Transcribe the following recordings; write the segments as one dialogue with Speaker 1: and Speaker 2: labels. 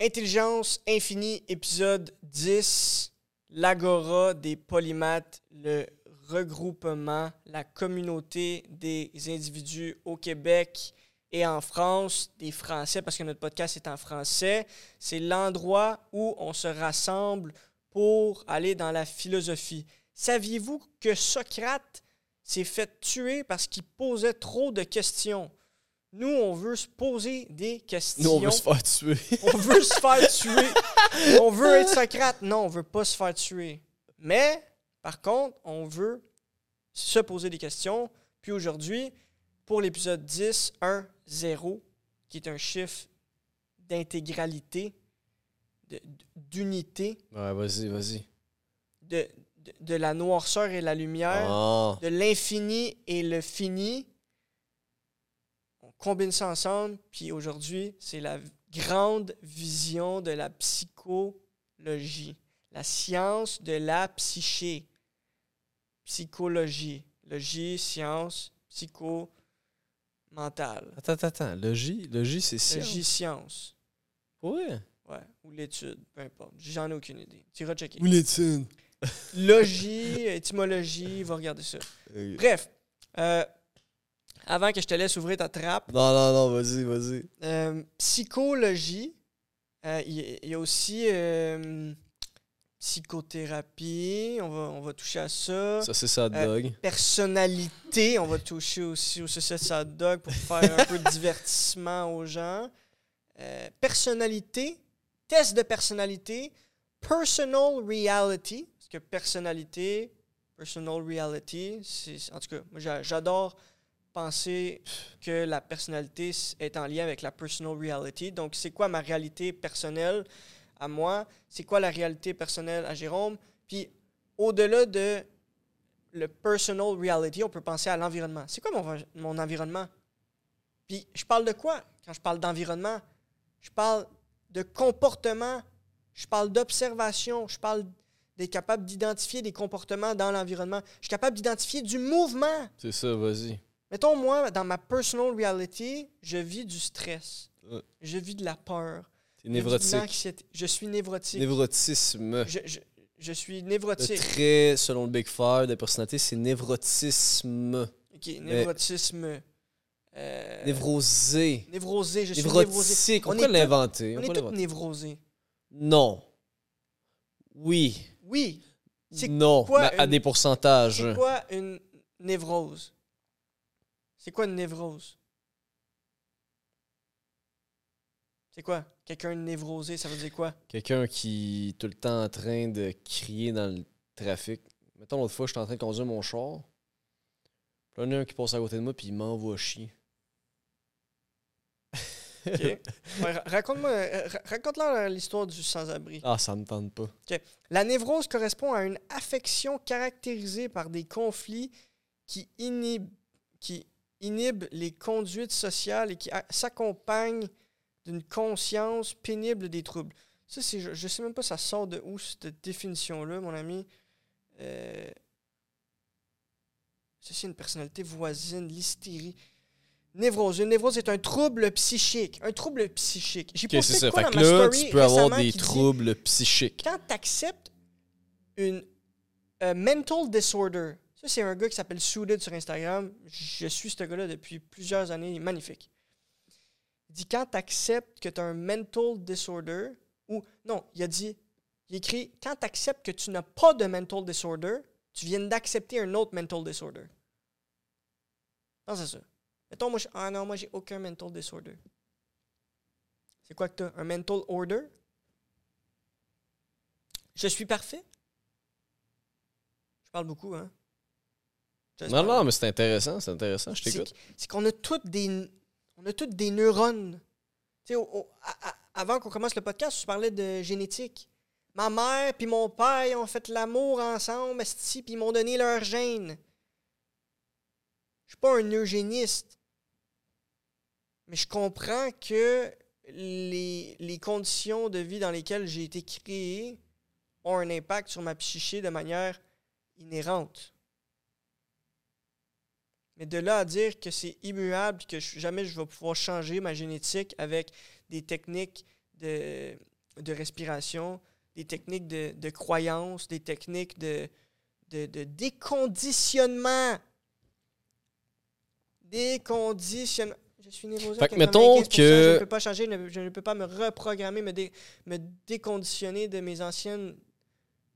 Speaker 1: Intelligence Infinie, épisode 10. L'Agora des polymathes, le regroupement, la communauté des individus au Québec et en France, des Français, parce que notre podcast est en français. C'est l'endroit où on se rassemble pour aller dans la philosophie. Saviez-vous que Socrate s'est fait tuer parce qu'il posait trop de questions? Nous, on veut se poser des questions.
Speaker 2: Nous, on veut se faire tuer.
Speaker 1: On veut se faire tuer. On veut être Socrate. Non, on veut pas se faire tuer. Mais, par contre, on veut se poser des questions. Puis aujourd'hui, pour l'épisode 10, 1, 0, qui est un chiffre d'intégralité, d'unité,
Speaker 2: Ouais, vas-y, vas-y.
Speaker 1: de, de, de la noirceur et la lumière,
Speaker 2: Ah.
Speaker 1: de l'infini et le fini. Combine ça ensemble, puis aujourd'hui, c'est la grande vision de la psychologie, la science de la psyché. Psychologie, logie, science, psycho, mental.
Speaker 2: Attends, attends, attends. Le J, c'est science?
Speaker 1: Logie, science.
Speaker 2: Ouais.
Speaker 1: Ouais, ou l'étude, peu importe. J'en ai aucune idée. Tu iras checker.
Speaker 2: l'étude.
Speaker 1: Logie, étymologie, va regarder ça. Bref, euh, avant que je te laisse ouvrir ta trappe,
Speaker 2: Non, non, non, vas-y, vas-y.
Speaker 1: euh, psychologie, euh, il y, a aussi euh, psychothérapie, on va, on va toucher à ça.
Speaker 2: Ça, c'est ça,
Speaker 1: Euh,
Speaker 2: dog.
Speaker 1: Personnalité, on va toucher aussi au succès dog pour faire un peu de divertissement aux gens. Euh, personnalité, test de personnalité, personal reality, parce que personnalité, personal reality, c'est en tout cas, moi j'a- j'adore penser que la personnalité est en lien avec la personal reality. Donc, c'est quoi ma réalité personnelle à moi? C'est quoi la réalité personnelle à Jérôme? Puis, au-delà de le personal reality, on peut penser à l'environnement. C'est quoi mon, mon environnement? Puis, je parle de quoi quand je parle d'environnement? Je parle de comportement, je parle d'observation, je parle d'être capable d'identifier des comportements dans l'environnement. Je suis capable d'identifier du mouvement.
Speaker 2: C'est ça, vas-y.
Speaker 1: Mettons, moi, dans ma personal reality, je vis du stress.
Speaker 2: Ouais.
Speaker 1: Je vis de la peur.
Speaker 2: T'es névrotique.
Speaker 1: Je suis névrotique.
Speaker 2: Névrotisme.
Speaker 1: je, je- je suis
Speaker 2: Le
Speaker 1: névrotique.
Speaker 2: trait, selon le Big Five de personnalité, c'est névrotisme.
Speaker 1: OK, névrotisme. Euh,
Speaker 2: Névrosé.
Speaker 1: Névrosé, je suis névrosé.
Speaker 2: Névrotique. On,
Speaker 1: On tous-
Speaker 2: l'inventer.
Speaker 1: On
Speaker 2: On
Speaker 1: est tous névrosés.
Speaker 2: Non. Oui.
Speaker 1: Oui.
Speaker 2: Non.
Speaker 1: quoi
Speaker 2: mais à
Speaker 1: une-
Speaker 2: des pourcentages.
Speaker 1: C'est quoi une névrose? C'est quoi une névrose? C'est quoi? Quelqu'un de névrosé, ça veut dire quoi?
Speaker 2: Quelqu'un qui est tout le temps en train de crier dans le trafic. Mettons, l'autre fois, j'étais en train de conduire mon char. Puis là, il y en a un qui passe à côté de moi, puis il m'envoie chier.
Speaker 1: OK. Ouais, Raconte-moi, euh, ra- raconte-leur l'histoire du sans-abri.
Speaker 2: Ah, ça me tente pas.
Speaker 1: La névrose correspond à une affection caractérisée par des conflits qui inhibent, qui inhibent les conduites sociales et qui s'accompagnent d'une conscience pénible des troubles. Ça, c'est, je, je sais même pas ça sort de où cette définition-là, mon ami. Euh, ça, c'est une personnalité voisine, l'hystérie. Névrose. Une névrose est un trouble psychique. Un trouble psychique. J'ai
Speaker 2: Ok,
Speaker 1: posté
Speaker 2: ça.
Speaker 1: quoi
Speaker 2: Fait
Speaker 1: dans ma
Speaker 2: là,
Speaker 1: story
Speaker 2: tu peux avoir des
Speaker 1: dit-
Speaker 2: troubles psychiques.
Speaker 1: quand tu acceptes une mental disorder, ça c'est un gars qui s'appelle Suited sur Instagram. Je suis ce gars-là depuis plusieurs années, il est magnifique. Il dit quand tu acceptes que tu as un mental disorder, ou non, il a dit, il écrit quand tu acceptes que tu n'as pas de mental disorder, tu viens d'accepter un autre mental disorder. Pense à ça. Mettons, moi, je- ah non, moi j'ai aucun mental disorder. C'est quoi que tu as? Un mental order? Je suis parfait? Je parle beaucoup, hein?
Speaker 2: Non, non, mais c'est intéressant, c'est intéressant, je t'écoute.
Speaker 1: C'est qu'on a toutes des, on a toutes des neurones. Tu sais, avant qu'on commence le podcast, je parlais de génétique. Ma mère puis mon père ils ont fait l'amour ensemble, puis ils m'ont donné leur gène. Je suis pas un eugéniste. Mais je comprends que les, les conditions de vie dans lesquelles j'ai été créé ont un impact sur ma psyché de manière inhérente. Mais de là à dire que c'est immuable, que je- jamais je vais pouvoir changer ma génétique avec des techniques de, de respiration, des techniques de, de croyance, des techniques de, de, de déconditionnement. Déconditionnement. Je suis névrosé à
Speaker 2: Fait que mettons
Speaker 1: 95%,
Speaker 2: que-
Speaker 1: Je ne peux pas changer, je ne peux pas me reprogrammer, me, dé- me déconditionner de mes anciennes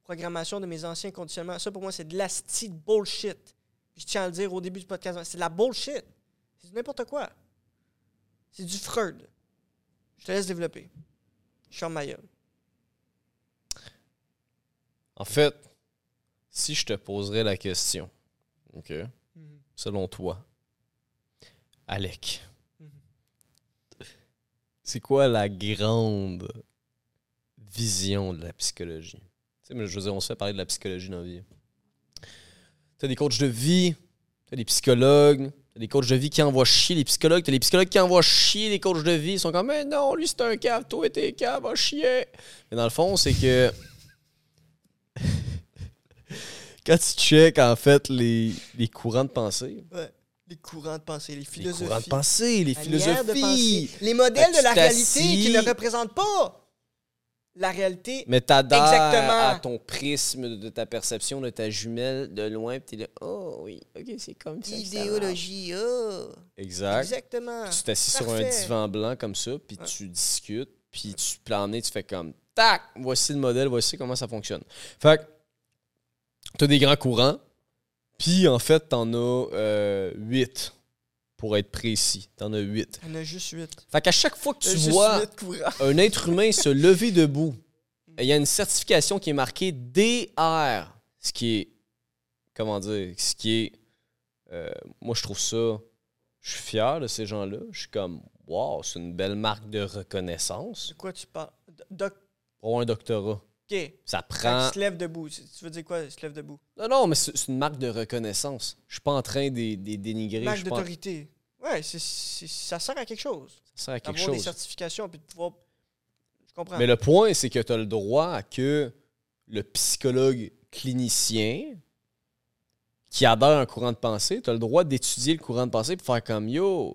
Speaker 1: programmations, de mes anciens conditionnements. Ça, pour moi, c'est de l'asti bullshit. Je tiens à le dire au début du podcast. C'est de la bullshit. C'est du n'importe quoi. C'est du Freud. Je te laisse développer. Je ferme ma gueule.
Speaker 2: En fait, si je te poserais la question, OK, selon toi, Alec,
Speaker 1: Mhm.
Speaker 2: c'est quoi la grande vision de la psychologie? Tu sais, mais je veux dire, on se fait parler de la psychologie dans la vie. T'as des coachs de vie, t'as des psychologues, t'as des coachs de vie qui envoient chier les psychologues, t'as des psychologues qui envoient chier les coachs de vie. Ils sont comme, mais non, lui c'est un cave, toi t'es cave, va chier. Mais dans le fond, c'est que. Quand tu check en fait les, les courants de pensée,
Speaker 1: Ouais. Les courants de pensée, les
Speaker 2: les
Speaker 1: philosophies.
Speaker 2: courants de pensée, les philosophies,
Speaker 1: penser, les modèles de la réalité qui ne représentent pas la réalité.
Speaker 2: mais
Speaker 1: Exactement.
Speaker 2: à ton prisme de ta perception de ta jumelle de loin, puis t'es là, oh oui, ok, c'est comme ça. que ça marche.
Speaker 1: Idéologie, ah.
Speaker 2: Exact.
Speaker 1: Exactement.
Speaker 2: Puis tu t'assis sur un divan blanc comme ça, puis
Speaker 1: Ouais.
Speaker 2: tu discutes, puis tu planes, tu fais comme tac, voici le modèle, voici comment ça fonctionne. Fait que t'as des grands courants, puis en fait, t'en as euh, huit, pour être précis. T'en as huit.
Speaker 1: Il y en a juste huit.
Speaker 2: Fait qu'à chaque fois que tu vois un être humain se lever debout, il y a une certification qui est marquée DR, ce qui est, comment dire, ce qui est, euh, moi je trouve ça, je suis fier de ces gens-là. Je suis comme, wow, c'est une belle marque de reconnaissance
Speaker 1: De quoi tu parles? Doc.
Speaker 2: pour un doctorat.
Speaker 1: OK.
Speaker 2: Ça prend.
Speaker 1: il se lève debout. Tu veux dire quoi, il se lève debout?
Speaker 2: Non, non, mais c'est une marque de reconnaissance. Je suis pas en train de dénigrer.
Speaker 1: Marque
Speaker 2: pas en-
Speaker 1: d'autorité. Ouais, c'est- ça sert à quelque chose.
Speaker 2: Ça sert à quelque
Speaker 1: D'avoir des
Speaker 2: chose.
Speaker 1: certifications puis de pouvoir. Je comprends.
Speaker 2: Mais le point, c'est que tu as le droit que le psychologue clinicien qui adhère à un courant de pensée, tu as le droit d'étudier le courant de pensée pour faire comme yo,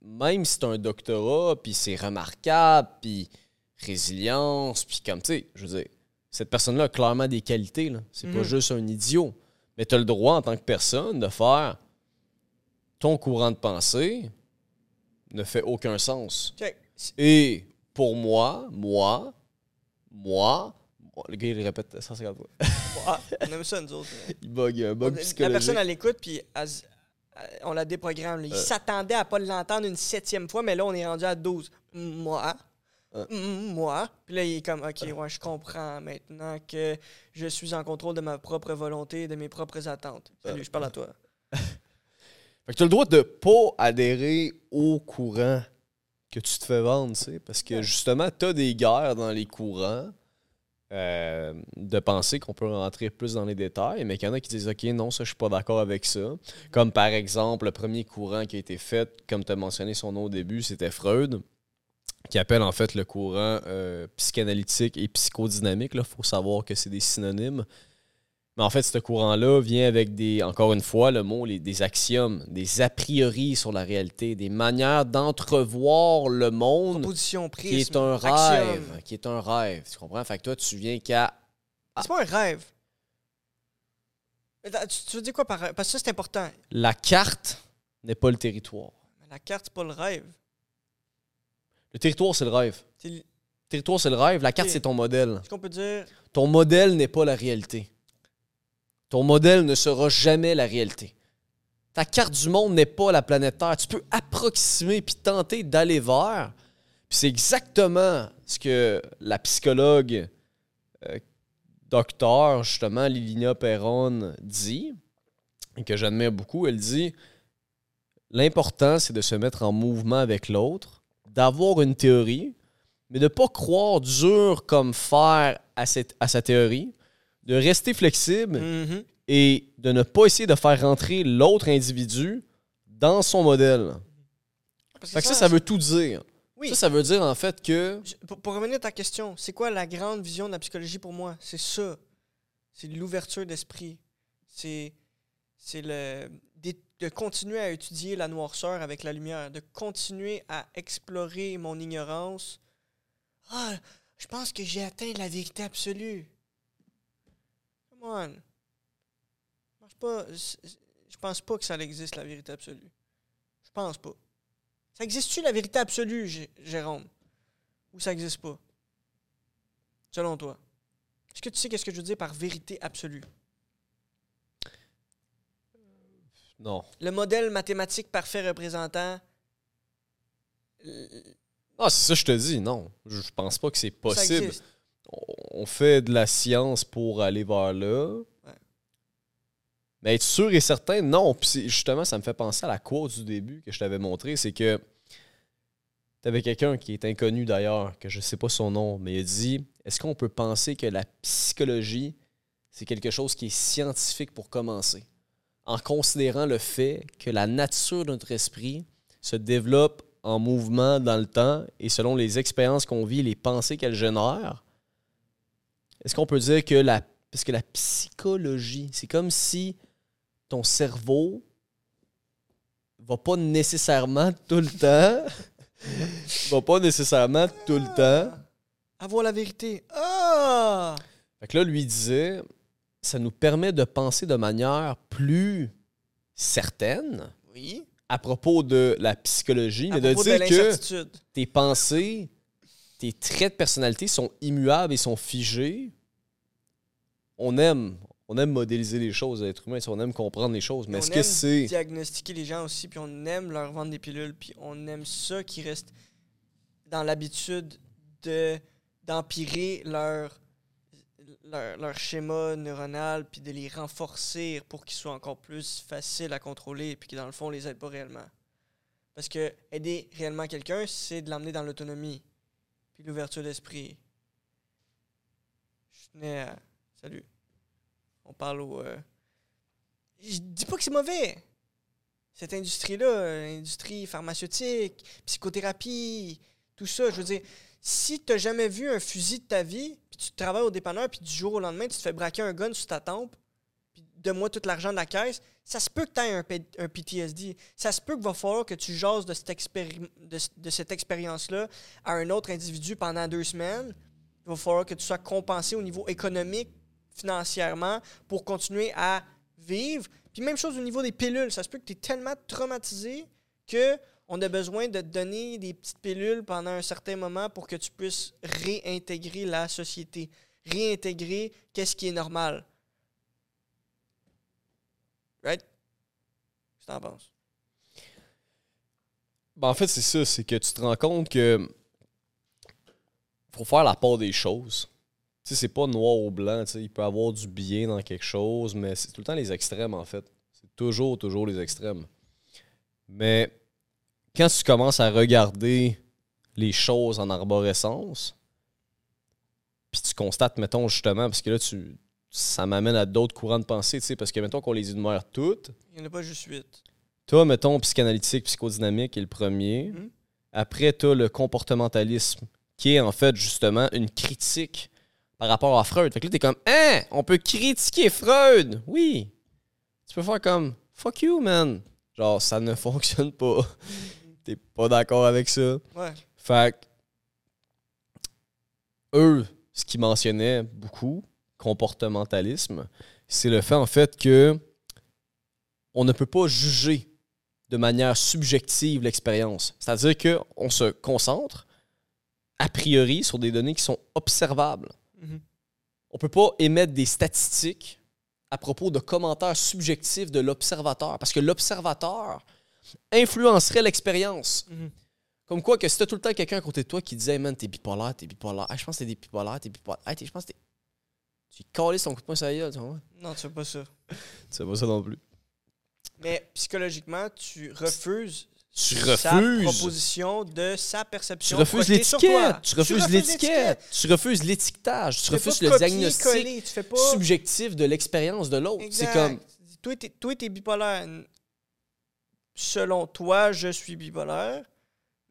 Speaker 2: même si tu un doctorat, puis c'est remarquable, puis résilience, puis comme tu sais, je veux dire, cette personne-là a clairement des qualités, là. C'est pas
Speaker 1: Mhm.
Speaker 2: juste un idiot. Mais tu as le droit en tant que personne de faire ton courant de pensée ne fait aucun sens.
Speaker 1: Check.
Speaker 2: Et pour moi, moi, moi, moi- le gars il répète 150 fois.
Speaker 1: Ah, on aime ça, nous autres.
Speaker 2: Il bug, il y a un bug
Speaker 1: la
Speaker 2: psychologique.
Speaker 1: personne, elle écoute, puis elle- on la déprogramme. là. Il
Speaker 2: Euh.
Speaker 1: s'attendait à pas l'entendre une septième fois, mais là, on est rendu à 12. Moi.
Speaker 2: Euh.
Speaker 1: Mm, Moi. Puis là, il est comme, OK, ouais, je comprends maintenant que je suis en contrôle de ma propre volonté et de mes propres attentes. Salut,
Speaker 2: Euh.
Speaker 1: je parle à toi.
Speaker 2: Fait que tu as le droit de pas adhérer au courant que tu te fais vendre, tu sais, parce que justement, tu as des guerres dans les courants euh, de pensée qu'on peut rentrer plus dans les détails, mais qu'il y en a qui disent OK, non, ça, je suis pas d'accord avec ça. Comme par exemple, le premier courant qui a été fait, comme tu as mentionné son nom au début, c'était Freud, qui appelle en fait le courant euh, psychanalytique et psychodynamique. Il faut savoir que c'est des synonymes. Mais en fait, ce courant-là vient avec des, encore une fois, le mot, les- des axiomes, des a priori sur la réalité, des manières d'entrevoir le monde qui est un rêve. Qui est un rêve. Tu comprends? Fait que toi, tu viens qu'à.
Speaker 1: C'est pas un rêve. Tu, veux dire quoi par? Parce que ça, c'est important.
Speaker 2: La carte n'est pas le territoire.
Speaker 1: La carte, c'est pas le rêve.
Speaker 2: Le territoire, c'est le rêve. Le territoire, c'est le rêve. La carte, c'est ton modèle.
Speaker 1: Est-ce qu'on peut dire.
Speaker 2: Ton modèle n'est pas la réalité. Ton modèle ne sera jamais la réalité. Ta carte du monde n'est pas la planète Terre. Tu peux approximer puis tenter d'aller vers. Puis c'est exactement ce que la psychologue euh, docteur, justement, Lilina Perron dit, et que j'admire beaucoup. Elle dit L'important, c'est de se mettre en mouvement avec l'autre, d'avoir une théorie, mais de ne pas croire dur comme fer à, cette, à sa théorie, de rester flexible
Speaker 1: Mhm.
Speaker 2: et de ne pas essayer de faire rentrer l'autre individu dans son modèle.
Speaker 1: Parce
Speaker 2: Fait que ça, ça veut tout dire.
Speaker 1: Oui.
Speaker 2: Ça, ça veut dire en fait que
Speaker 1: Je- Pour, pour revenir à ta question, c'est quoi la grande vision de la psychologie pour moi? C'est ça. C'est l'ouverture d'esprit. C'est, c'est le, de continuer à étudier la noirceur avec la lumière, de continuer à explorer mon ignorance Ah, je pense que j'ai atteint la vérité absolue. Come on. Je pense pas que ça existe, la vérité absolue. Je pense pas. Ça existe-tu, la vérité absolue, Jé- Jérôme? Ou ça existe pas? Selon toi. Est-ce que tu sais qu'est-ce que je veux dire par vérité absolue?
Speaker 2: Non.
Speaker 1: Le modèle mathématique parfait représentant.
Speaker 2: Ah, c'est ça que je te dis, non. Je pense pas que c'est possible. On- fait de la science pour aller vers là. Mais être sûr et certain, non. Puis justement, ça me fait penser à la quote du début que je t'avais montré. C'est que tu avais quelqu'un qui est inconnu d'ailleurs, que je sais pas son nom, mais il a dit Est-ce qu'on peut penser que la psychologie, c'est quelque chose qui est scientifique pour commencer? En considérant le fait que la nature de notre esprit se développe en mouvement dans le temps et selon les expériences qu'on vit, les pensées qu'elle génère, est-ce qu'on peut dire que la parce que la psychologie, c'est comme si ton cerveau va pas nécessairement tout le temps va pas nécessairement tout le temps.
Speaker 1: Avoir la vérité. Ah!
Speaker 2: Fait que là lui disait ça nous permet de penser de manière plus certaine
Speaker 1: Oui.
Speaker 2: à propos de la psychologie,
Speaker 1: À
Speaker 2: mais de dire que tes pensées, tes traits de personnalité sont immuables et sont figés. On aime, on aime modéliser les choses, l'être humain, on aime comprendre les choses, mais est-ce que
Speaker 1: aime
Speaker 2: c'est
Speaker 1: diagnostiquer les gens aussi, puis on aime leur vendre des pilules, puis on aime ça qui reste dans l'habitude de d'empirer leur, leur, schéma neuronal, puis de les renforcer pour qu'ils soient encore plus faciles à contrôler, puis qui dans le fond, on les aide pas réellement. Parce que aider réellement quelqu'un, c'est de l'emmener dans l'autonomie, puis l'ouverture d'esprit. Je tenais à... Salut. On parle au... euh, Je dis pas que c'est mauvais. Cette industrie-là, euh, l'industrie pharmaceutique, psychothérapie, tout ça, je veux dire, si tu jamais vu un fusil de ta vie, puis tu travailles au dépanneur, puis du jour au lendemain, tu te fais braquer un gun sur ta tempe, puis donne-moi tout l'argent de la caisse, ça se peut que tu aies un, PTSD. Ça se peut qu'il va falloir que tu jases de cette, de, de cette expérience-là à un autre individu pendant deux semaines. Il va falloir que tu sois compensé au niveau économique, financièrement, pour continuer à vivre. Puis même chose au niveau des pilules. Ça se peut que tu es tellement traumatisé que on a besoin de te donner des petites pilules pendant un certain moment pour que tu puisses réintégrer la société, réintégrer qu'est-ce qui est normal. Right? Qu'est-ce que t'en penses?
Speaker 2: Ben, en fait, c'est ça, c'est que tu te rends compte que faut faire la part des choses. Tu sais, c'est pas noir ou blanc, tu sais, il peut y avoir du bien dans quelque chose, mais c'est tout le temps les extrêmes, en fait. C'est toujours, toujours les extrêmes. Mais quand tu commences à regarder les choses en arborescence, puis tu constates, mettons, justement, parce que là, tu, ça m'amène à d'autres courants de pensée, tu sais, parce que, mettons, qu'on les énumère toutes,
Speaker 1: Il n'y en a pas juste huit.
Speaker 2: toi, mettons, psychanalytique, psychodynamique est le premier.
Speaker 1: Mhm.
Speaker 2: Après, tu as le comportementalisme, qui est en fait justement une critique par rapport à Freud. Fait que là, t'es comme, hein, on peut critiquer Freud. Oui. Tu peux faire comme, fuck you, man. Genre, ça ne fonctionne pas. T'es pas d'accord avec ça.
Speaker 1: Ouais.
Speaker 2: Fait que, eux, ce qu'ils mentionnaient beaucoup, comportementalisme, c'est le fait en fait que on ne peut pas juger de manière subjective l'expérience. C'est-à-dire qu'on se concentre a priori sur des données qui sont observables.
Speaker 1: Mhm.
Speaker 2: On peut pas émettre des statistiques à propos de commentaires subjectifs de l'observateur parce que l'observateur influencerait l'expérience.
Speaker 1: Mhm.
Speaker 2: Comme quoi, que si t'as tout le temps quelqu'un à côté de toi qui disait, hey man, t'es bipolaire, t'es bipolaire. Ah, je pense que t'es bipolaire, t'es bipolaire. T'es- je pense que t'es. Tu calais son coup de poing sur la gueule, tu vois.
Speaker 1: Non, tu fais pas ça.
Speaker 2: Tu sais pas ça non plus.
Speaker 1: Mais psychologiquement, tu refuses
Speaker 2: Tu
Speaker 1: sa
Speaker 2: refuses?
Speaker 1: proposition de sa
Speaker 2: Tu
Speaker 1: perception.
Speaker 2: refuses
Speaker 1: sur toi.
Speaker 2: l'étiquette. Tu refuses l'étiquette. Tu refuses l'étiquetage. Tu
Speaker 1: Tu fais
Speaker 2: refuses le
Speaker 1: copier,
Speaker 2: diagnostic
Speaker 1: coller, tu fais pas
Speaker 2: subjectif de l'expérience de l'autre. C'est comme.
Speaker 1: Toi, t'es, toi, t'es bipolaire. Selon toi, je suis bipolaire.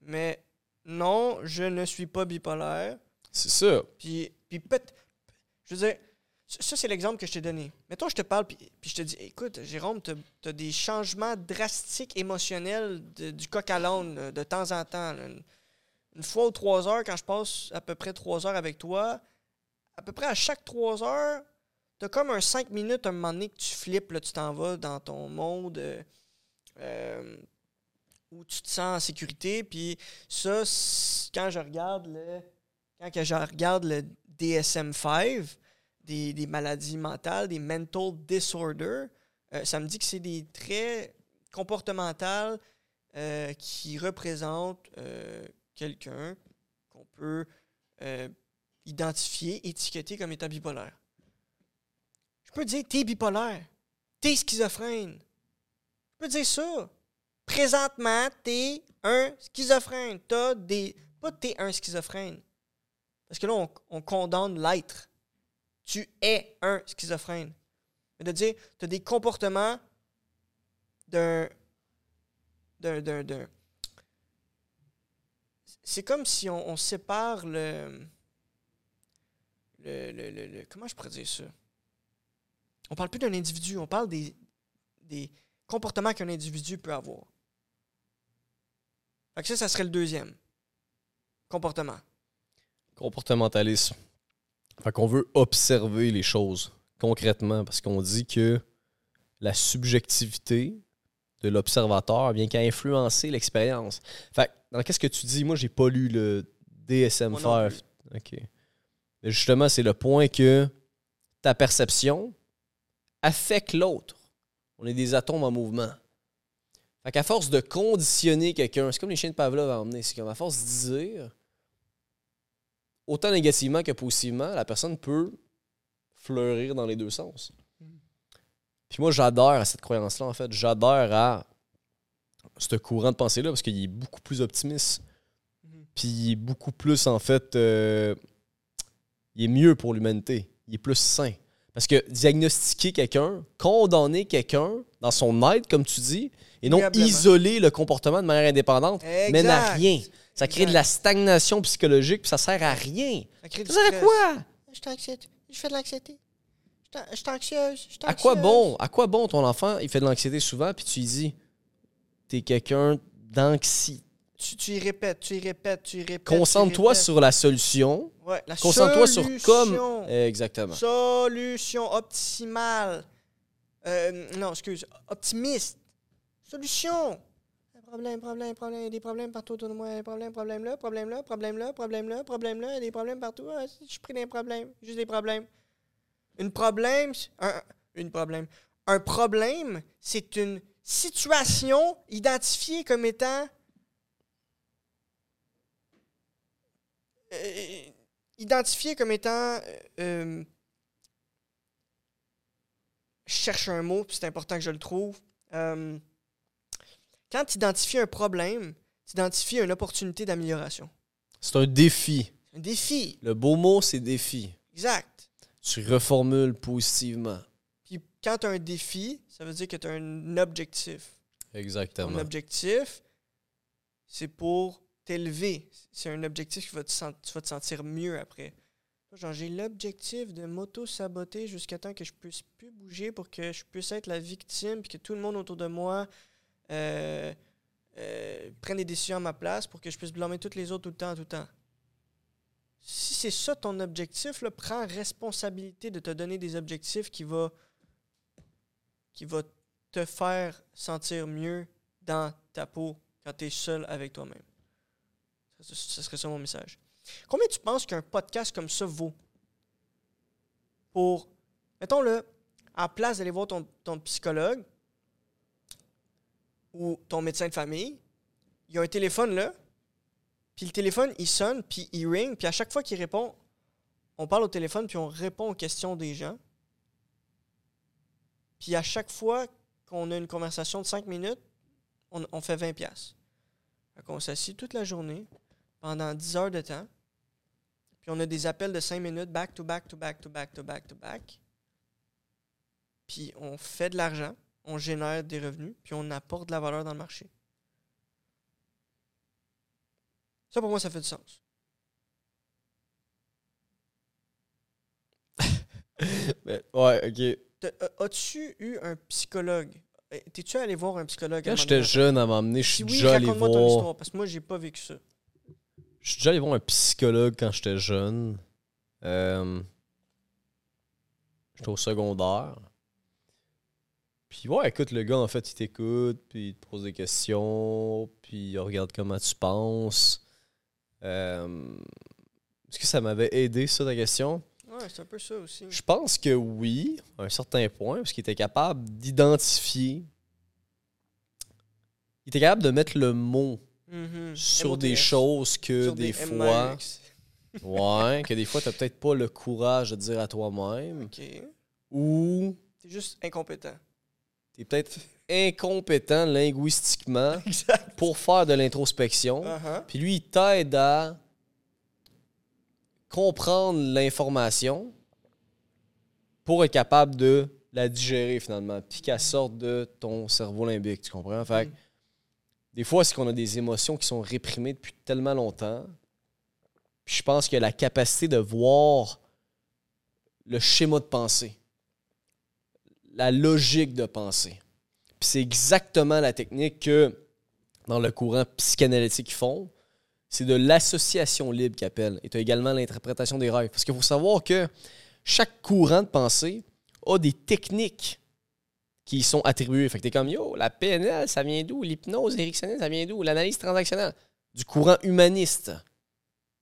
Speaker 1: Mais non, je ne suis pas bipolaire.
Speaker 2: C'est ça.
Speaker 1: Puis, puis peut Je veux dire, ça, c'est l'exemple que je t'ai donné. Mettons, je te parle, puis, puis je te dis écoute, Jérôme, t'as, t'as des changements drastiques émotionnels de- du coq à l'âne de temps en temps. là. une fois ou trois heures, quand je passe à peu près trois heures avec toi, à peu près à chaque trois heures, t'as comme un cinq minutes, un moment donné que tu flippes, là, tu t'en vas dans ton monde euh, euh, où tu te sens en sécurité. Puis ça, quand je regarde le, quand je regarde le DSM-5, des, des maladies mentales, des mental disorders, euh, ça me dit que c'est des traits comportementaux euh, qui représentent quelqu'un qu'on peut identifier, étiqueter comme étant bipolaire. Je peux dire, t'es bipolaire, t'es schizophrène. Je peux dire ça. Présentement, t'es un schizophrène. T'as des. Pas t'es un schizophrène. Parce que là, on, on condamne l'être. Tu es un schizophrène. Mais de dire, t'as des comportements d'un. d'un. d'un. C'est comme si on, sépare le, le, le- le- le- Comment je pourrais dire ça? On parle plus d'un individu, on parle des, des comportements qu'un individu peut avoir. Fait que ça, ça serait le deuxième. Comportement.
Speaker 2: Comportementalisme. Fait qu'on veut observer les choses concrètement parce qu'on dit que la subjectivité de l'observateur vient qu'à influencer l'expérience. Fait dans qu'est-ce que tu dis? Moi, j'ai pas lu le DSM-5.
Speaker 1: Moi non plus.
Speaker 2: OK. Mais justement, c'est le point que ta perception affecte l'autre. On est des atomes en mouvement. Fait qu'à force de conditionner quelqu'un, c'est comme les chiens de Pavlov à emmener, c'est comme à force de dire, autant négativement que positivement, la personne peut fleurir dans les deux sens. Puis moi, j'adhère à cette croyance-là, en fait. J'adhère à ce courant de pensée-là parce qu'il est beaucoup plus optimiste. Puis il est beaucoup plus, en fait, euh, il est mieux pour l'humanité. Il est plus sain. Parce que diagnostiquer quelqu'un, condamner quelqu'un dans son être, comme tu dis, et non isoler le comportement de manière indépendante, mène à rien. Ça crée de la stagnation psychologique, puis ça sert à rien.
Speaker 1: Ça crée
Speaker 2: Ça sert à quoi?
Speaker 1: Je t'anxiète. Je fais de l'anxiété. Je suis anxieuse. Je suis
Speaker 2: À quoi bon? À quoi bon ton enfant, il fait de l'anxiété souvent, puis tu lui dis, t'es quelqu'un d'anxi.
Speaker 1: Tu, tu y répètes, tu y répètes, tu y répètes.
Speaker 2: Concentre-toi sur la solution.
Speaker 1: répètes. Ouais, la
Speaker 2: Concentre-toi sur comme. Exactement.
Speaker 1: Solution optimale. Euh, non, excuse. Optimiste. Solution. Problème, problème, problème. Il y a des problèmes partout autour de moi. Problème, problème là, problème là, problème là, problème là, problème là. Il y a des problèmes partout. Ah, je suis pris des problèmes. Juste des problèmes. Une problème. Un, une problème. Un problème, c'est une situation identifiée comme étant. Euh, identifiée comme étant. euh, je cherche un mot, puis c'est important que je le trouve. Euh, quand tu identifies un problème, tu identifies une opportunité d'amélioration.
Speaker 2: C'est un défi.
Speaker 1: Un défi,
Speaker 2: Le beau mot, c'est défi.
Speaker 1: exact.
Speaker 2: Tu reformules positivement.
Speaker 1: Puis quand tu as un défi, ça veut dire que tu as un objectif. Ton
Speaker 2: Exactement.
Speaker 1: objectif, c'est pour t'élever. C'est un objectif qui va te sen- tu vas te sentir mieux après. Genre, j'ai l'objectif de m'auto-saboter jusqu'à temps que je puisse plus bouger pour que je puisse être la victime puis que tout le monde autour de moi euh, euh, prenne des décisions à ma place pour que je puisse blâmer toutes les autres tout le temps, tout le temps. Si c'est ça ton objectif, prends responsabilité de te donner des objectifs qui va, qui va te faire sentir mieux dans ta peau quand tu es seul avec toi-même. Ça serait ça mon message. Combien tu penses qu'un podcast comme ça vaut pour, mettons-le, à la place d'aller voir ton, ton psychologue ou ton médecin de famille, il y a un téléphone là, puis le téléphone, il sonne, puis il ring, puis à chaque fois qu'il répond, on parle au téléphone, puis on répond aux questions des gens. Puis à chaque fois qu'on a une conversation de 5 minutes, on, fait 20 pièces. On s'assied toute la journée, pendant 10 heures de temps, puis on a des appels de 5 minutes, back to back to back to back to back to back. Puis on fait de l'argent, on génère des revenus, puis on apporte de la valeur dans le marché. Ça, pour moi, ça fait du sens.
Speaker 2: Mais- ouais, ok.
Speaker 1: A- As-tu eu un psychologue? Euh, T'es-tu allé voir un psychologue?
Speaker 2: Quand j'étais jeune à m'emmener, je
Speaker 1: Si
Speaker 2: suis
Speaker 1: oui,
Speaker 2: déjà allé
Speaker 1: raconte-moi ton
Speaker 2: voir.
Speaker 1: histoire, parce que moi, j'ai pas vécu ça.
Speaker 2: Je suis déjà allé voir un psychologue quand j'étais jeune. Euh, j'étais au secondaire. Puis ouais, écoute, le gars, en fait, il t'écoute, puis il te pose des questions, puis il regarde comment tu penses. Euh, Est-ce que ça m'avait aidé, ça, ta question?
Speaker 1: Ouais, c'est un peu ça aussi.
Speaker 2: Je pense que oui, à un certain point, parce qu'il était capable d'identifier. Il était capable de mettre le mot
Speaker 1: Mhm.
Speaker 2: sur des choses que
Speaker 1: Sur
Speaker 2: des, fois.
Speaker 1: MAX.
Speaker 2: Ouais, que des fois, t'as peut-être pas le courage de dire à toi-même.
Speaker 1: Ok.
Speaker 2: Ou
Speaker 1: T'es juste incompétent.
Speaker 2: t'es peut-être incompétent linguistiquement
Speaker 1: Exact.
Speaker 2: pour faire de l'introspection.
Speaker 1: Uh-huh.
Speaker 2: Puis lui, il t'aide à comprendre l'information pour être capable de la digérer finalement, puis qu'elle sorte de ton cerveau limbique, tu comprends? Fait
Speaker 1: Mm.
Speaker 2: Des fois, c'est qu'on a des émotions qui sont réprimées depuis tellement longtemps. Puis je pense que la capacité de voir le schéma de pensée, la logique de pensée. Puis c'est exactement la technique que dans le courant psychanalytique ils font, c'est de l'association libre qu'ils appellent. Et tu as également l'interprétation des rêves. Parce qu'il faut savoir que chaque courant de pensée a des techniques qui sont attribuées. Fait que t'es comme, yo, la PNL, ça vient d'où? L'hypnoseéricksonienne, ça vient d'où? L'analyse transactionnelle. Du courant humaniste.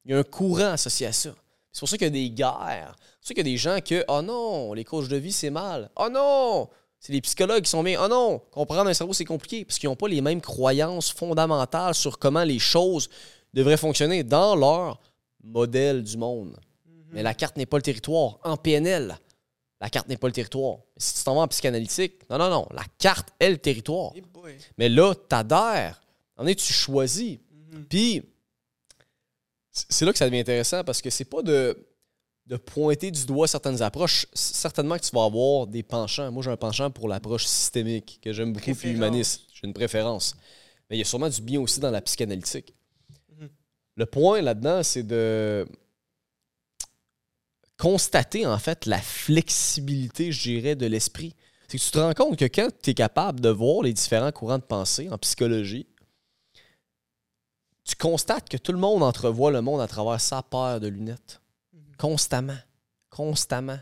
Speaker 2: Il y a un courant associé à ça. C'est pour ça qu'il y a des guerres. C'est pour ça qu'il y a des gens que, oh non, les coachs de vie, c'est mal. Oh non, c'est les psychologues qui sont bien. Oh non, comprendre un cerveau, c'est compliqué. Parce qu'ils n'ont pas les mêmes croyances fondamentales sur comment les choses devraient fonctionner dans leur modèle du monde. Mais la carte n'est pas le territoire. En PNL, la carte n'est pas le territoire. Si tu t'en vas en psychanalytique, non, non, non, la carte est le territoire. Mais là, t'adhères. En est, tu choisis.
Speaker 1: Mhm.
Speaker 2: Puis, c'est là que ça devient intéressant parce que c'est pas de, de pointer du doigt certaines approches. Certainement que tu vas avoir des penchants. Moi, j'ai un penchant pour l'approche systémique que j'aime beaucoup, puis humaniste. J'ai une préférence. Mais il y a sûrement du bien aussi dans la psychanalytique.
Speaker 1: Mhm.
Speaker 2: Le point là-dedans, c'est de constater en fait la flexibilité, je dirais, de l'esprit. C'est que tu te rends compte que quand tu es capable de voir les différents courants de pensée en psychologie, tu constates que tout le monde entrevoit le monde à travers sa paire de lunettes.
Speaker 1: Mhm.
Speaker 2: Constamment. Constamment.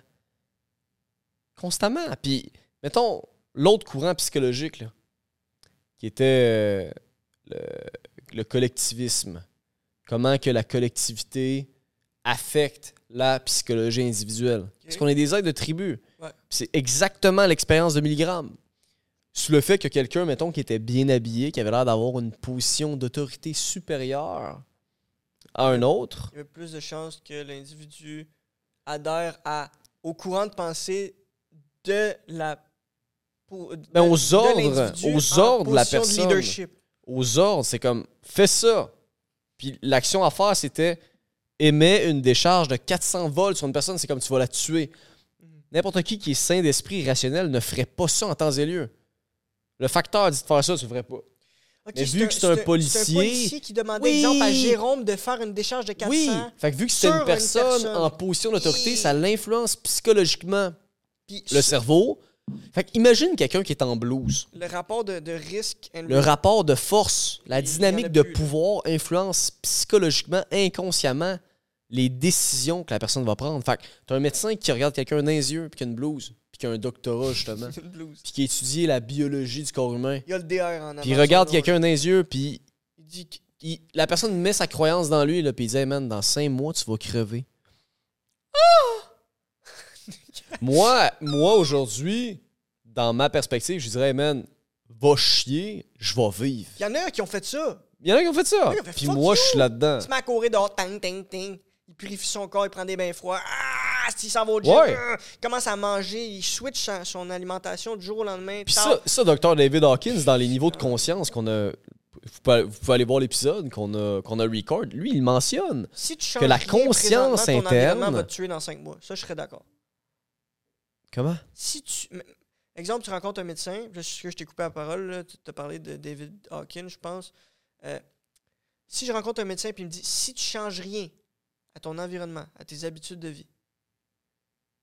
Speaker 2: Constamment. Puis, mettons, l'autre courant psychologique, là, qui était euh, le, le collectivisme. Comment que la collectivité affecte la psychologie individuelle. Parce qu'on est des êtres de tribu.
Speaker 1: Ouais.
Speaker 2: C'est exactement l'expérience de Milgram. Sous le fait que quelqu'un, mettons, qui était bien habillé, qui avait l'air d'avoir une position d'autorité supérieure à un autre,
Speaker 1: Il y a plus de chances que l'individu adhère à, au courant de pensée de la. pour- de-
Speaker 2: Ben, aux ordres, aux ordres de la personne.
Speaker 1: leadership.
Speaker 2: aux ordres, c'est comme fais ça. Puis l'action à faire, c'était émet une décharge de 400 volts sur une personne, c'est comme tu vas la tuer. N'importe qui qui est sain d'esprit rationnel ne ferait pas ça en temps et lieu. Le facteur dit de faire ça, tu le ferais pas. Mais vu que c'est un policier-
Speaker 1: C'est un policier qui demandait,
Speaker 2: Oui.
Speaker 1: exemple, à Jérôme de faire une décharge de 400.
Speaker 2: Oui, fait que vu que c'était une
Speaker 1: une
Speaker 2: personne, en position d'autorité, ça l'influence psychologiquement
Speaker 1: Puis
Speaker 2: le
Speaker 1: ce-
Speaker 2: cerveau. Fait que imagine quelqu'un qui est en blues.
Speaker 1: le rapport de, de risque.
Speaker 2: Le rapport de force, la dynamique de
Speaker 1: plus,
Speaker 2: pouvoir influence psychologiquement, inconsciemment, les décisions que la personne va prendre. Fait que t'as un médecin qui regarde quelqu'un dans les yeux, puis qui a une blouse, puis qui a un doctorat, justement, puis qui a étudié la biologie du corps humain,
Speaker 1: Il y a le DR en avant.
Speaker 2: puis il regarde quelqu'un dans les yeux, puis
Speaker 1: Il dit
Speaker 2: il- la personne met sa croyance dans lui, là, puis il dit Hey, man, dans cinq mois, tu vas crever. moi, moi aujourd'hui, dans ma perspective, je dirais, Hey, man, va chier, je vais vivre.
Speaker 1: Il y en a qui ont fait ça.
Speaker 2: Il y en a qui ont fait ça.
Speaker 1: Fait
Speaker 2: Puis moi,
Speaker 1: you.
Speaker 2: je suis là-dedans.
Speaker 1: Met à courir dehors, ting, ting, ting. Purifie son corps, il prend des bains froids. Ah! S'il s'en va au gym,
Speaker 2: Ouais.
Speaker 1: ah! il commence à manger, il switch son alimentation du jour au lendemain.
Speaker 2: Puis ça, ça, Dr. David Hawkins, dans les niveaux de conscience qu'on a. Vous pouvez, vous pouvez aller voir l'épisode qu'on a, qu'on a record. Lui, il mentionne.
Speaker 1: si tu
Speaker 2: que la conscience
Speaker 1: ton
Speaker 2: interne-
Speaker 1: va te tuer dans 5 mois. Ça, je serais d'accord.
Speaker 2: Comment?
Speaker 1: Si tu. Exemple, tu rencontres un médecin, je suis que je t'ai coupé la parole, là, tu as parlé de David Hawkins, je pense. Euh, si je rencontre un médecin et il me dit si tu changes rien à ton environnement, à tes habitudes de vie,